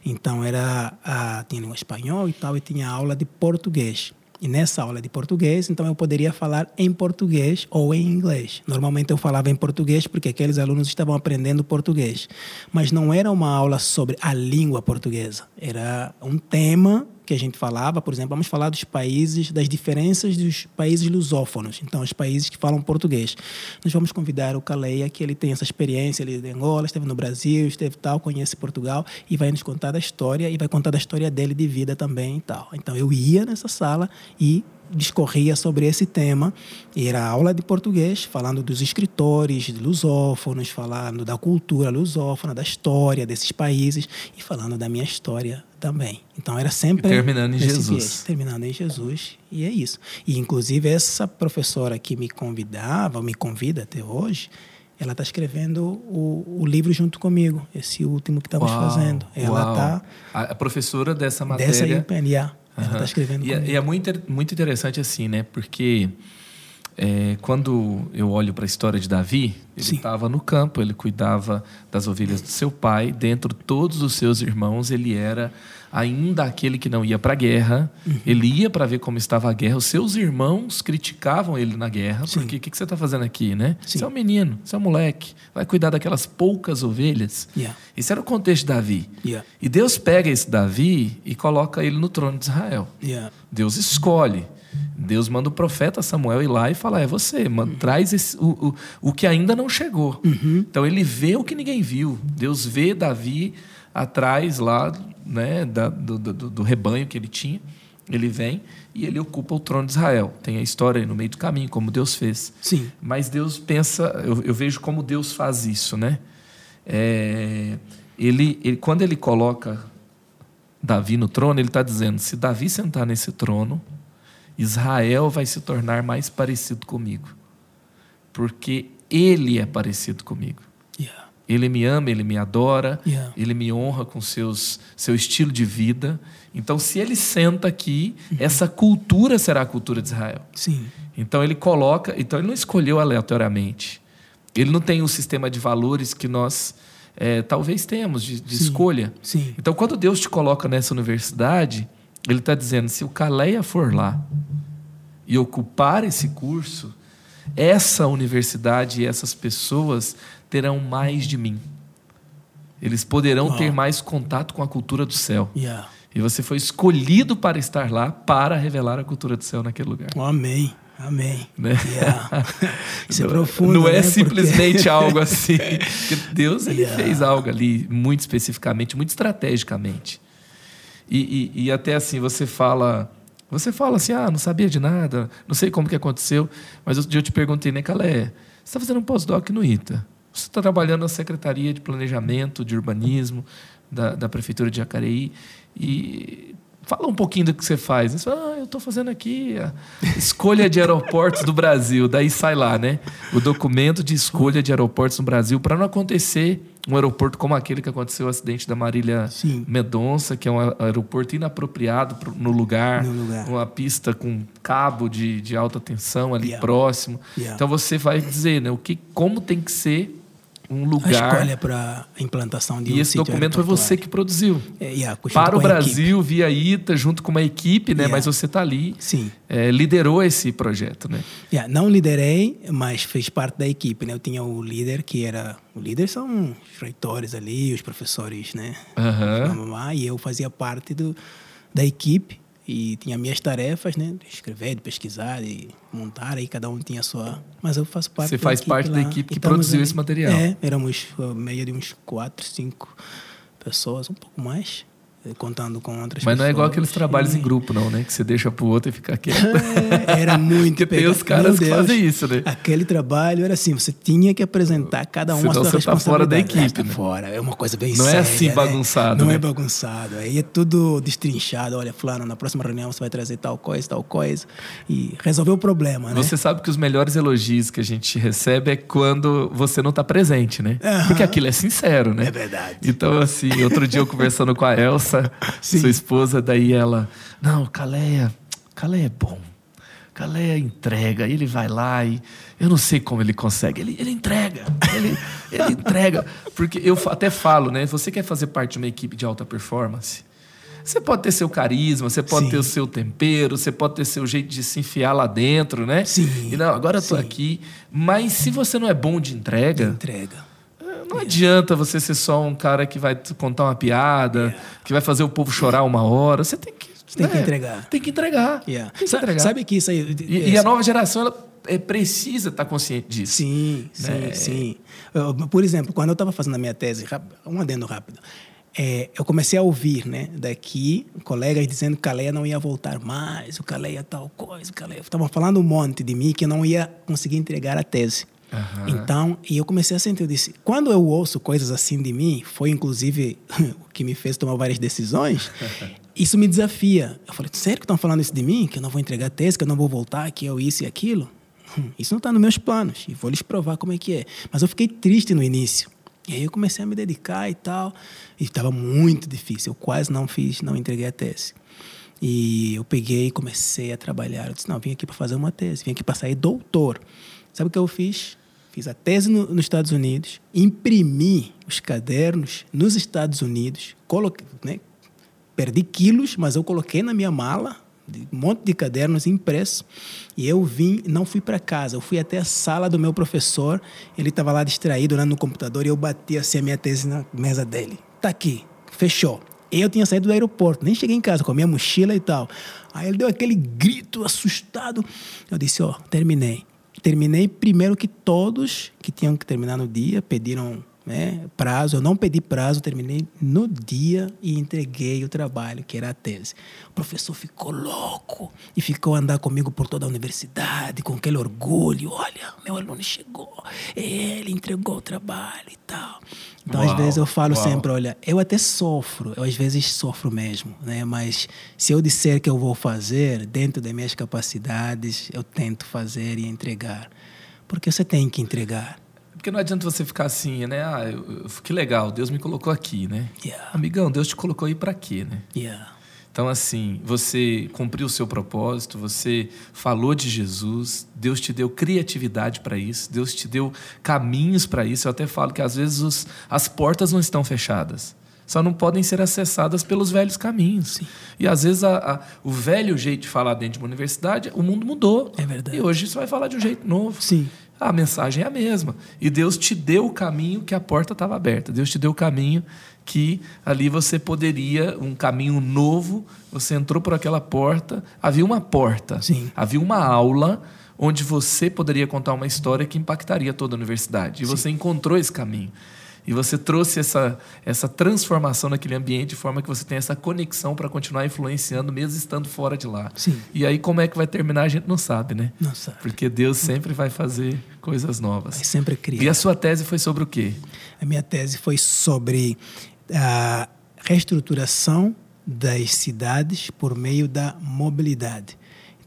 Então, era a, tinha língua espanhol e tal, e tinha aula de português. E nessa aula de português, então eu poderia falar em português ou em inglês. Normalmente eu falava em português porque aqueles alunos estavam aprendendo português. Mas não era uma aula sobre a língua portuguesa. Era um tema que a gente falava, por exemplo, vamos falar dos países, das diferenças dos países lusófonos, então os países que falam português. Nós vamos convidar o Caleia, que ele tem essa experiência, ele é de Angola, esteve no Brasil, esteve tal, conhece Portugal e vai nos contar da história e vai contar da história dele de vida também e tal. Então eu ia nessa sala e discorria sobre esse tema era aula de português falando dos escritores lusófonos falando da cultura lusófona da história desses países e falando da minha história também então era sempre E terminando em Jesus. viés, terminando em Jesus e é isso e inclusive essa professora que me convidava me convida até hoje ela está escrevendo o, o livro junto comigo esse último que estamos fazendo ela está A, professora dessa matéria... dessa IPN, yeah. ela está escrevendo E, é- comigo. e é muito, muito interessante assim, né? Porque É, quando eu olho para a história de Davi, ele estava no campo, ele cuidava das ovelhas do seu pai, dentro de todos os seus irmãos, ele era ainda aquele que não ia para a guerra, Uhum. ele ia para ver como estava a guerra. Os seus irmãos criticavam ele na guerra, Sim. porque o que, que você está fazendo aqui, né? Sim. Você é um menino, você é um moleque, vai cuidar daquelas poucas ovelhas. Yeah. Esse era o contexto de Davi. Yeah. E Deus pega esse Davi e coloca ele no trono de Israel. Yeah. Deus escolhe. Deus manda o profeta Samuel ir lá e falar: é você, manda, traz esse- o, o, o que ainda não chegou. Então ele vê o que ninguém viu. Deus vê Davi atrás lá né, da- do, do, do rebanho que ele tinha. Ele vem e ele ocupa o trono de Israel. Tem a história aí no meio do caminho, como Deus fez. Sim. Mas Deus pensa, eu, eu vejo como Deus faz isso, né? É, ele, ele- quando ele coloca Davi no trono, ele está dizendo: se Davi sentar nesse trono, Israel vai se tornar mais parecido comigo, porque ele é parecido comigo. Yeah. Ele me ama, ele me adora, Yeah. ele me honra com seus, seu estilo de vida. Então, se ele senta aqui, essa cultura será a cultura de Israel. Sim. Então ele coloca, então ele não escolheu aleatoriamente. Ele não tem um sistema de valores que nós eh, talvez tenhamos de, de Sim. escolha. Sim. Então quando Deus te coloca nessa universidade, Ele está dizendo: se o Caleia for lá e ocupar esse curso, essa universidade e essas pessoas terão mais de mim. Eles poderão Uau. ter mais contato com a cultura do céu. Yeah. E você foi escolhido para estar lá para revelar a cultura do céu naquele lugar. Oh, amém. Amém. Né? Yeah. Isso é profundo. Não é né? Porque- simplesmente algo assim. Porque Deus ele Yeah. fez algo ali muito especificamente, muito estrategicamente. E, e- e até assim, você fala. Você fala assim, ah, não sabia de nada, não sei como que aconteceu, mas outro dia eu te perguntei, né, Calé, você está fazendo um pós-doc no ITA. Você está trabalhando na Secretaria de Planejamento, de Urbanismo, da, da Prefeitura de Jacareí. E fala um pouquinho do que você faz. Você fala, ah, eu estou fazendo aqui a escolha de aeroportos do Brasil. Daí sai lá, né? O documento de escolha de aeroportos no Brasil para não acontecer um aeroporto como aquele que aconteceu o acidente da Marília Sim. Mendonça, que é um aeroporto inapropriado pro- no lugar, No lugar. uma pista com cabo de, de alta tensão ali Yeah. próximo. Yeah. Então você vai dizer, né, o que, como tem que ser um A lugar. escolha para a implantação de E um esse documento foi você que produziu. É, yeah, Para o a. Brasil, via ITA, junto com uma equipe, né? Yeah. Mas você está ali, Sim. é, liderou esse projeto, né? Yeah, não liderei, mas fiz parte da equipe. Né? Eu tinha o líder, que era. O líder são os reitores ali, os professores, né? Mamamá, e eu fazia parte do, da equipe e tinha minhas tarefas, né? De escrever, de pesquisar, de montar, aí cada um tinha a sua. Mas eu faço parte Você da faz equipe parte da equipe que produziu ali. esse material. É, éramos meio de uns quatro, cinco pessoas, um pouco mais, contando com outras Mas não é igual pessoas. aqueles trabalhos E- em grupo, não, né? Que você deixa pro outro e fica quieto. É, era muito Porque tem pega- os caras que fazem isso, né? Aquele trabalho era assim, você tinha que apresentar cada um Senão a sua você tá fora da responsabilidade. equipe, Tá né? fora, é uma coisa bem Não é séria, assim né? bagunçado, Não né? é bagunçado. Aí é tudo destrinchado. Olha, fulano, na próxima reunião você vai trazer tal coisa, tal coisa. E resolver o problema, né? Você sabe que os melhores elogios que a gente recebe é quando você não está presente, né? Porque aquilo é sincero, né? É verdade. Então, assim, outro dia eu conversando com a Elsa, Sim. sua esposa, daí ela, não, Caleia, Caleia é bom. Caleia entrega, ele vai lá e eu não sei como ele consegue, ele, ele entrega, ele, ele entrega. Porque eu até falo, né? Você quer fazer parte de uma equipe de alta performance? Você pode ter seu carisma, você pode Sim. ter o seu tempero, você pode ter seu jeito de se enfiar lá dentro, né? Sim. E não, agora eu tô Sim. aqui. Mas se você não é bom de entrega, Entrega. Não adianta você ser só um cara que vai contar uma piada, que vai fazer o povo chorar uma hora. Você tem que. Você tem que né? entregar. Tem que entregar. Yeah. Tem que Sa- entregar. Sabe que isso aí. E, e a nova geração ela é, precisa estar consciente disso. Sim, sim, Né? sim. Eu, Por exemplo, quando eu estava fazendo a minha tese, um adendo rápido, é, eu comecei a ouvir, né, daqui, colegas dizendo que Caleia não ia voltar mais, o Caleia tal coisa, o Caleia. Estavam falando um monte de mim que eu não ia conseguir entregar a tese. Aham. Então, e eu comecei a sentir, eu disse, quando eu ouço coisas assim de mim, foi inclusive o que me fez tomar várias decisões, isso me desafia. Eu falei, sério que estão falando isso de mim? Que eu não vou entregar a tese, que eu não vou voltar, que eu isso e aquilo? Hum, Isso não está nos meus planos e vou lhes provar como é que é. Mas eu fiquei triste no início. E aí eu comecei a me dedicar e tal. E estava muito difícil. Eu quase não fiz, não entreguei a tese. E eu peguei e comecei a trabalhar. Eu disse, não, vim aqui para fazer uma tese, vim aqui para sair doutor. Sabe o que eu fiz? Fiz a tese no, nos Estados Unidos, imprimi os cadernos nos Estados Unidos, coloquei, né, perdi quilos, mas eu coloquei na minha mala um monte de cadernos impressos e eu vim, não fui para casa, eu fui até a sala do meu professor, ele estava lá distraído olhando no computador e eu bati assim a minha tese na mesa dele. Tá aqui, fechou. Eu tinha saído do aeroporto, nem cheguei em casa com a minha mochila e tal. Aí ele deu aquele grito assustado. Eu disse: Ó, oh, terminei. Terminei primeiro que todos que tinham que terminar no dia pediram né, prazo. Eu não pedi prazo, terminei no dia e entreguei o trabalho, que era a tese. O professor ficou louco e ficou a andar comigo por toda a universidade com aquele orgulho. Olha, meu aluno chegou, ele entregou o trabalho e tal. Então, uau, às vezes eu falo uau. sempre, olha, eu até sofro, eu às vezes sofro mesmo, né? Mas se eu disser que eu vou fazer dentro das minhas capacidades, eu tento fazer e entregar. Porque você tem que entregar. Porque não adianta você ficar assim, né? Ah, eu, eu, que legal, Deus me colocou aqui, né? Yeah. Amigão, Deus te colocou aí para quê, né? Yeah. Então, assim, você cumpriu o seu propósito, você falou de Jesus, Deus te deu criatividade para isso, Deus te deu caminhos para isso. Eu até falo que às vezes os, as portas não estão fechadas, só não podem ser acessadas pelos velhos caminhos. Sim. E às vezes a, a, o velho jeito de falar dentro de uma universidade, o mundo mudou. É verdade. E hoje você vai falar de um jeito novo. Sim a mensagem é a mesma. E Deus te deu o caminho que a porta estava aberta. Deus te deu o caminho que ali você poderia, um caminho novo, você entrou por aquela porta, havia uma porta, Sim. havia uma aula onde você poderia contar uma história que impactaria toda a universidade. E Sim. você encontrou esse caminho. E você trouxe essa, essa transformação naquele ambiente de forma que você tem essa conexão para continuar influenciando, mesmo estando fora de lá. Sim. E aí, como é que vai terminar, a gente não sabe, né? Não sabe. Porque Deus sempre vai fazer coisas novas. Vai sempre criar. E a sua tese foi sobre o quê? A minha tese foi sobre a reestruturação das cidades por meio da mobilidade.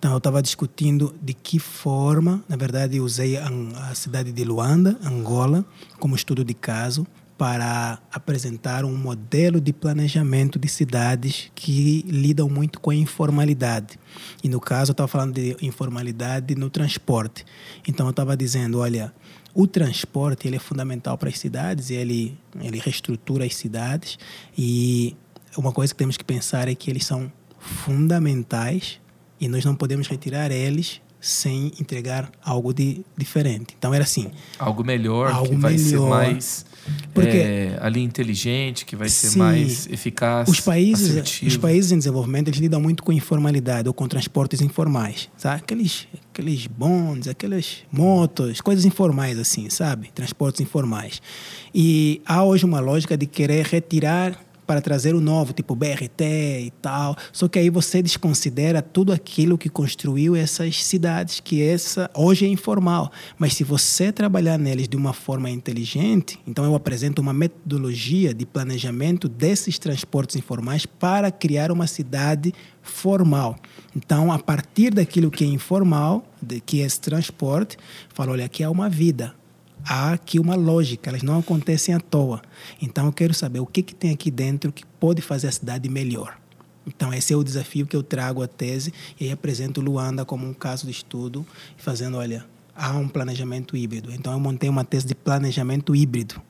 Então, eu estava discutindo de que forma, na verdade, usei a cidade de Luanda, Angola, como estudo de caso para apresentar um modelo de planejamento de cidades que lidam muito com a informalidade. E no caso, eu estava falando de informalidade no transporte. Então, eu estava dizendo: olha, o transporte ele é fundamental para as cidades, ele, ele reestrutura as cidades. E uma coisa que temos que pensar é que eles são fundamentais e nós não podemos retirar eles sem entregar algo de diferente. Então era assim. Algo melhor, algo que vai melhor. ser mais porque, é, ali inteligente, que vai ser sim, mais eficaz. Os países, os países em desenvolvimento eles lidam muito com informalidade ou com transportes informais, sabe? Aqueles, aqueles bondes, aquelas motos, coisas informais assim, sabe? Transportes informais. E há hoje uma lógica de querer retirar para trazer o novo, tipo BRT e tal. Só que aí você desconsidera tudo aquilo que construiu essas cidades, que essa hoje é informal. Mas se você trabalhar neles de uma forma inteligente, então eu apresento uma metodologia de planejamento desses transportes informais para criar uma cidade formal. Então, a partir daquilo que é informal, de, que é esse transporte, falo, olha, aqui é uma vida há aqui uma lógica, elas não acontecem à toa. Então eu quero saber o que, que tem aqui dentro que pode fazer a cidade melhor. Então esse é o desafio que eu trago à tese e aí apresento Luanda como um caso de estudo, fazendo, olha, há um planejamento híbrido. Então eu montei uma tese de planejamento híbrido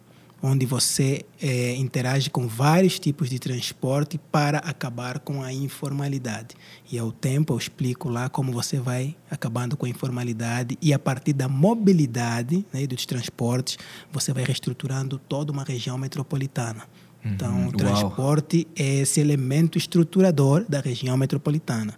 onde você é, interage com vários tipos de transporte para acabar com a informalidade. E ao tempo eu explico lá como você vai acabando com a informalidade e a partir da mobilidade né, dos transportes você vai reestruturando toda uma região metropolitana. Uhum. Então, o transporte é esse elemento estruturador da região metropolitana.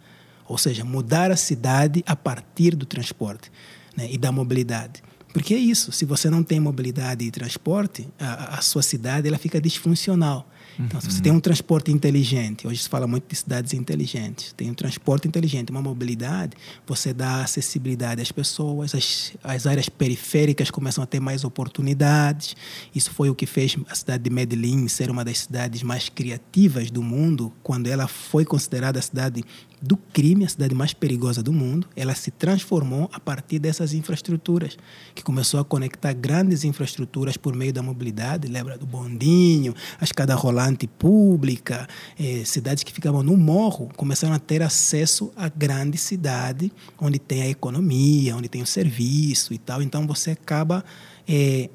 Ou seja, mudar a cidade a partir do transporte né, e da mobilidade. Porque é isso, se você não tem mobilidade e transporte, a, a sua cidade ela fica disfuncional. Então, se você tem um transporte inteligente, hoje se fala muito de cidades inteligentes, tem um transporte inteligente, uma mobilidade, você dá acessibilidade às pessoas, as, as áreas periféricas começam a ter mais oportunidades. Isso foi o que fez a cidade de Medellín ser uma das cidades mais criativas do mundo, quando ela foi considerada a cidade do crime, a cidade mais perigosa do mundo, ela se transformou a partir dessas infraestruturas, que começou a conectar grandes infraestruturas por meio da mobilidade, lembra do bondinho, a escada rolante pública, eh, cidades que ficavam no morro, começaram a ter acesso à grande cidade, onde tem a economia, onde tem o serviço e tal. Então você acaba eh,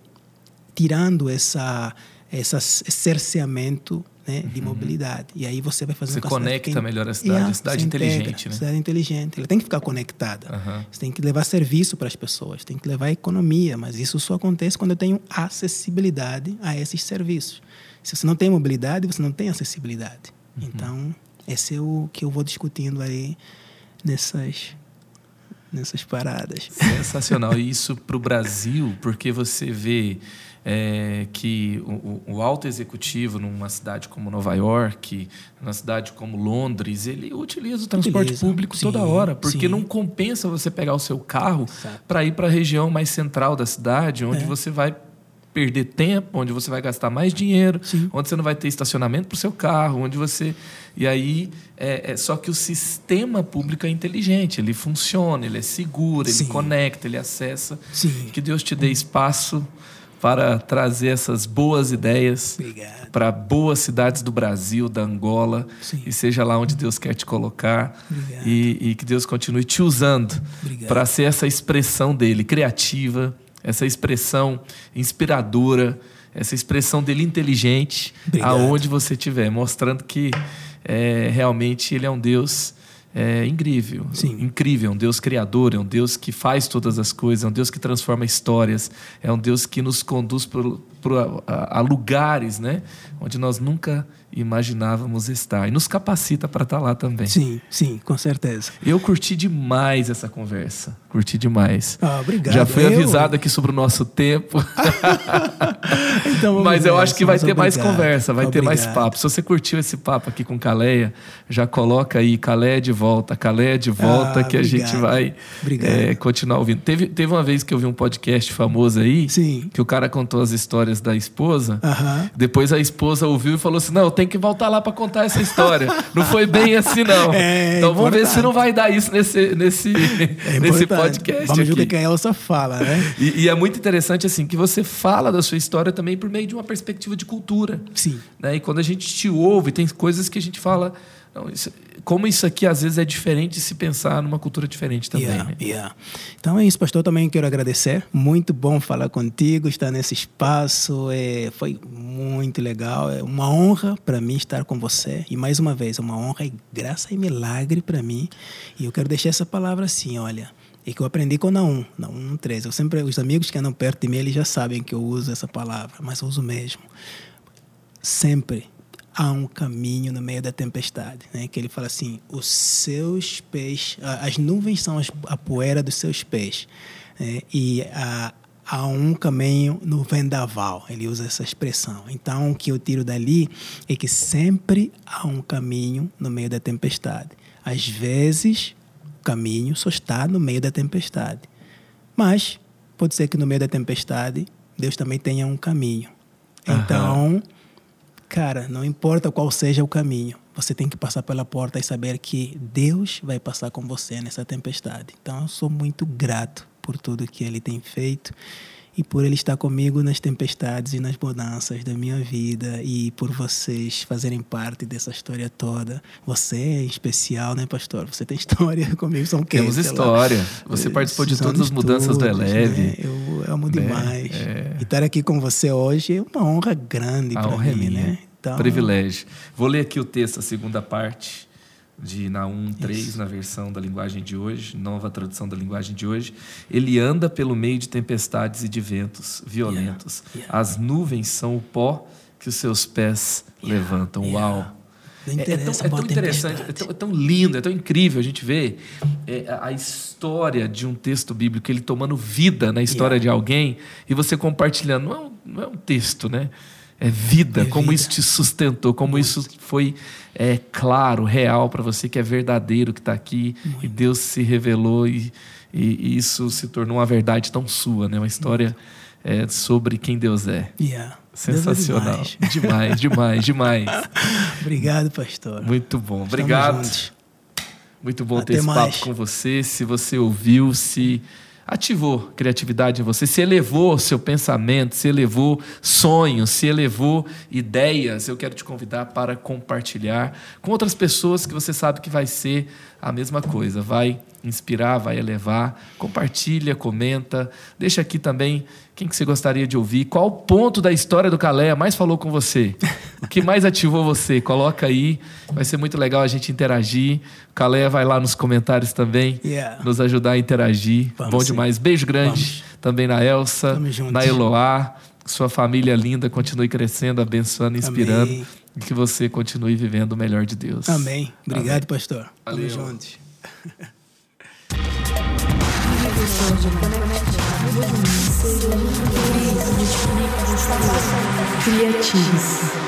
tirando essa, essa, esse cerceamento né, de Uhum. mobilidade. E aí você vai fazer Você conecta fique- melhor a cidade, a cidade você integra, inteligente, né? Cidade inteligente. Ela tem que ficar conectada. Aham. Você tem que levar serviço para as pessoas, tem que levar economia, mas isso só acontece quando eu tenho acessibilidade a esses serviços. Se você não tem mobilidade, você não tem acessibilidade. Uhum. Então, esse é o que eu vou discutindo aí nessas nessas paradas. Sensacional. E isso para o Brasil, porque você vê é, que o, o- alto executivo numa cidade como Nova York, numa cidade como Londres, ele utiliza o transporte público toda sim, hora, porque sim. não compensa você pegar o seu carro para ir para a região mais central da cidade, onde É. você vai perder tempo, onde você vai gastar mais dinheiro, Sim. onde você não vai ter estacionamento para o seu carro, onde você e aí é, é só que o sistema público é inteligente, ele funciona, ele é seguro, ele conecta, ele acessa. Que Deus te dê espaço para trazer essas boas ideias para boas cidades do Brasil, da Angola, Sim. e seja lá onde Deus quer te colocar. E, e que Deus continue te usando para ser essa expressão dele criativa, essa expressão inspiradora, essa expressão dele inteligente, Obrigado. aonde você estiver, mostrando que é, realmente ele é um Deus é, incrível, Sim. incrível, é um Deus criador, é um Deus que faz todas as coisas, é um Deus que transforma histórias, é um Deus que nos conduz por, por- a, a lugares, né, onde nós nunca imaginávamos estar e nos capacita para estar lá também. Sim, sim, com certeza. Eu curti demais essa conversa. Curti demais. Ah, obrigado. Já fui Eu- avisado aqui sobre o nosso tempo. Então, Mas eu acho que vai ter mais obrigado. conversa, vai ter mais Obrigado. papo. Se você curtiu esse papo aqui com Caleia, já coloca aí Caleia de volta, Caleia de volta, Ah, que a gente obrigado. vai Obrigado. é, continuar ouvindo. Teve, teve uma vez que eu vi um podcast famoso aí, Sim. que o cara contou as histórias da esposa. Aham. Depois a esposa ouviu e falou assim: Não, eu tenho que voltar lá para contar essa história. não foi bem assim, não. É então vamos ver se não vai dar isso nesse, nesse, É nesse podcast. Vamos ver o que a Elsa fala, né? E, e é muito interessante assim que você fala da sua história também por meio de uma perspectiva de cultura. Sim. Né? E quando a gente te ouve, tem coisas que a gente fala. "Não, isso- como isso aqui às vezes é diferente de se pensar numa cultura diferente também. Yeah, né? yeah. Então é isso, pastor. Também quero agradecer. Muito bom falar contigo, estar nesse espaço. É, foi muito legal. É uma honra para mim estar com você. E mais uma vez, uma honra e graça e milagre para mim. E eu quero deixar essa palavra assim: olha. É que eu aprendi com Naum, Naum 13. Eu sempre, os amigos que andam perto de mim, eles já sabem que eu uso essa palavra, mas eu uso mesmo. Sempre há um caminho no meio da tempestade, né? Que ele fala assim: os seus pés, as nuvens são a poeira dos seus pés, né? e há, há um caminho no vendaval. Ele usa essa expressão. Então, o que eu tiro dali é que sempre há um caminho no meio da tempestade. Às vezes, o caminho só está no meio da tempestade, mas pode ser que no meio da tempestade Deus também tenha um caminho. Então Cara, não importa qual seja o caminho, você tem que passar pela porta e saber que Deus vai passar com você nessa tempestade. Então, eu sou muito grato por tudo que Ele tem feito e por Ele estar comigo nas tempestades e nas bonanças da minha vida e por vocês fazerem parte dessa história toda. Você em especial, né, pastor? Você tem história comigo, são quê? Temos Sei lá. história. Você participou de São todas as mudanças do estudos, Eleve. né? Eu amo Né? demais. É. E estar aqui com você hoje é uma honra grande para é mim, minha. né? Então, Privilégio. Vou ler aqui o texto, a segunda parte de Naum 3, na versão da linguagem de hoje, nova tradução da linguagem de hoje. Ele anda pelo meio de tempestades e de ventos violentos. Yeah, yeah. As nuvens são o pó que os seus pés levantam. yeah. Uau! Não É, é tão, é tão interessante, é tão, é tão lindo, é tão incrível a gente ver é, a- história de um texto bíblico, ele tomando vida na história de alguém e você compartilhando. Não é um, não é um texto, né? É vida, É como vida. isso te sustentou, como isso foi é, claro, real para você, que é verdadeiro que está aqui e Deus se revelou e, e- e isso se tornou uma verdade tão sua, né? Uma história é, sobre quem Deus é. Yeah. Sensacional. Deus é demais. Demais, demais, demais. Obrigado, pastor. Muito bom. Estamos Obrigado. juntos. Muito bom Até ter esse mais. papo com você. Se você ouviu, se ativou criatividade em você, se elevou seu pensamento, se elevou sonhos, se elevou ideias, eu quero te convidar para compartilhar com outras pessoas que você sabe que vai ser a mesma coisa, vai inspirar, vai elevar. Compartilha, comenta, deixa aqui também quem que você gostaria de ouvir, qual ponto da história do Caleia mais falou com você, o que mais ativou você, coloca aí, vai ser muito legal a gente interagir. O Caleia vai lá nos comentários também, Yeah. nos ajudar a interagir. Vamos Bom sim. demais. Beijo grande Vamos. também na Elsa, na Eloá. Sua família linda continue crescendo, abençoando, inspirando. Amém. E que você continue vivendo o melhor de Deus. Amém. Obrigado, pastor. Valeu. Tamo juntos. Criatives.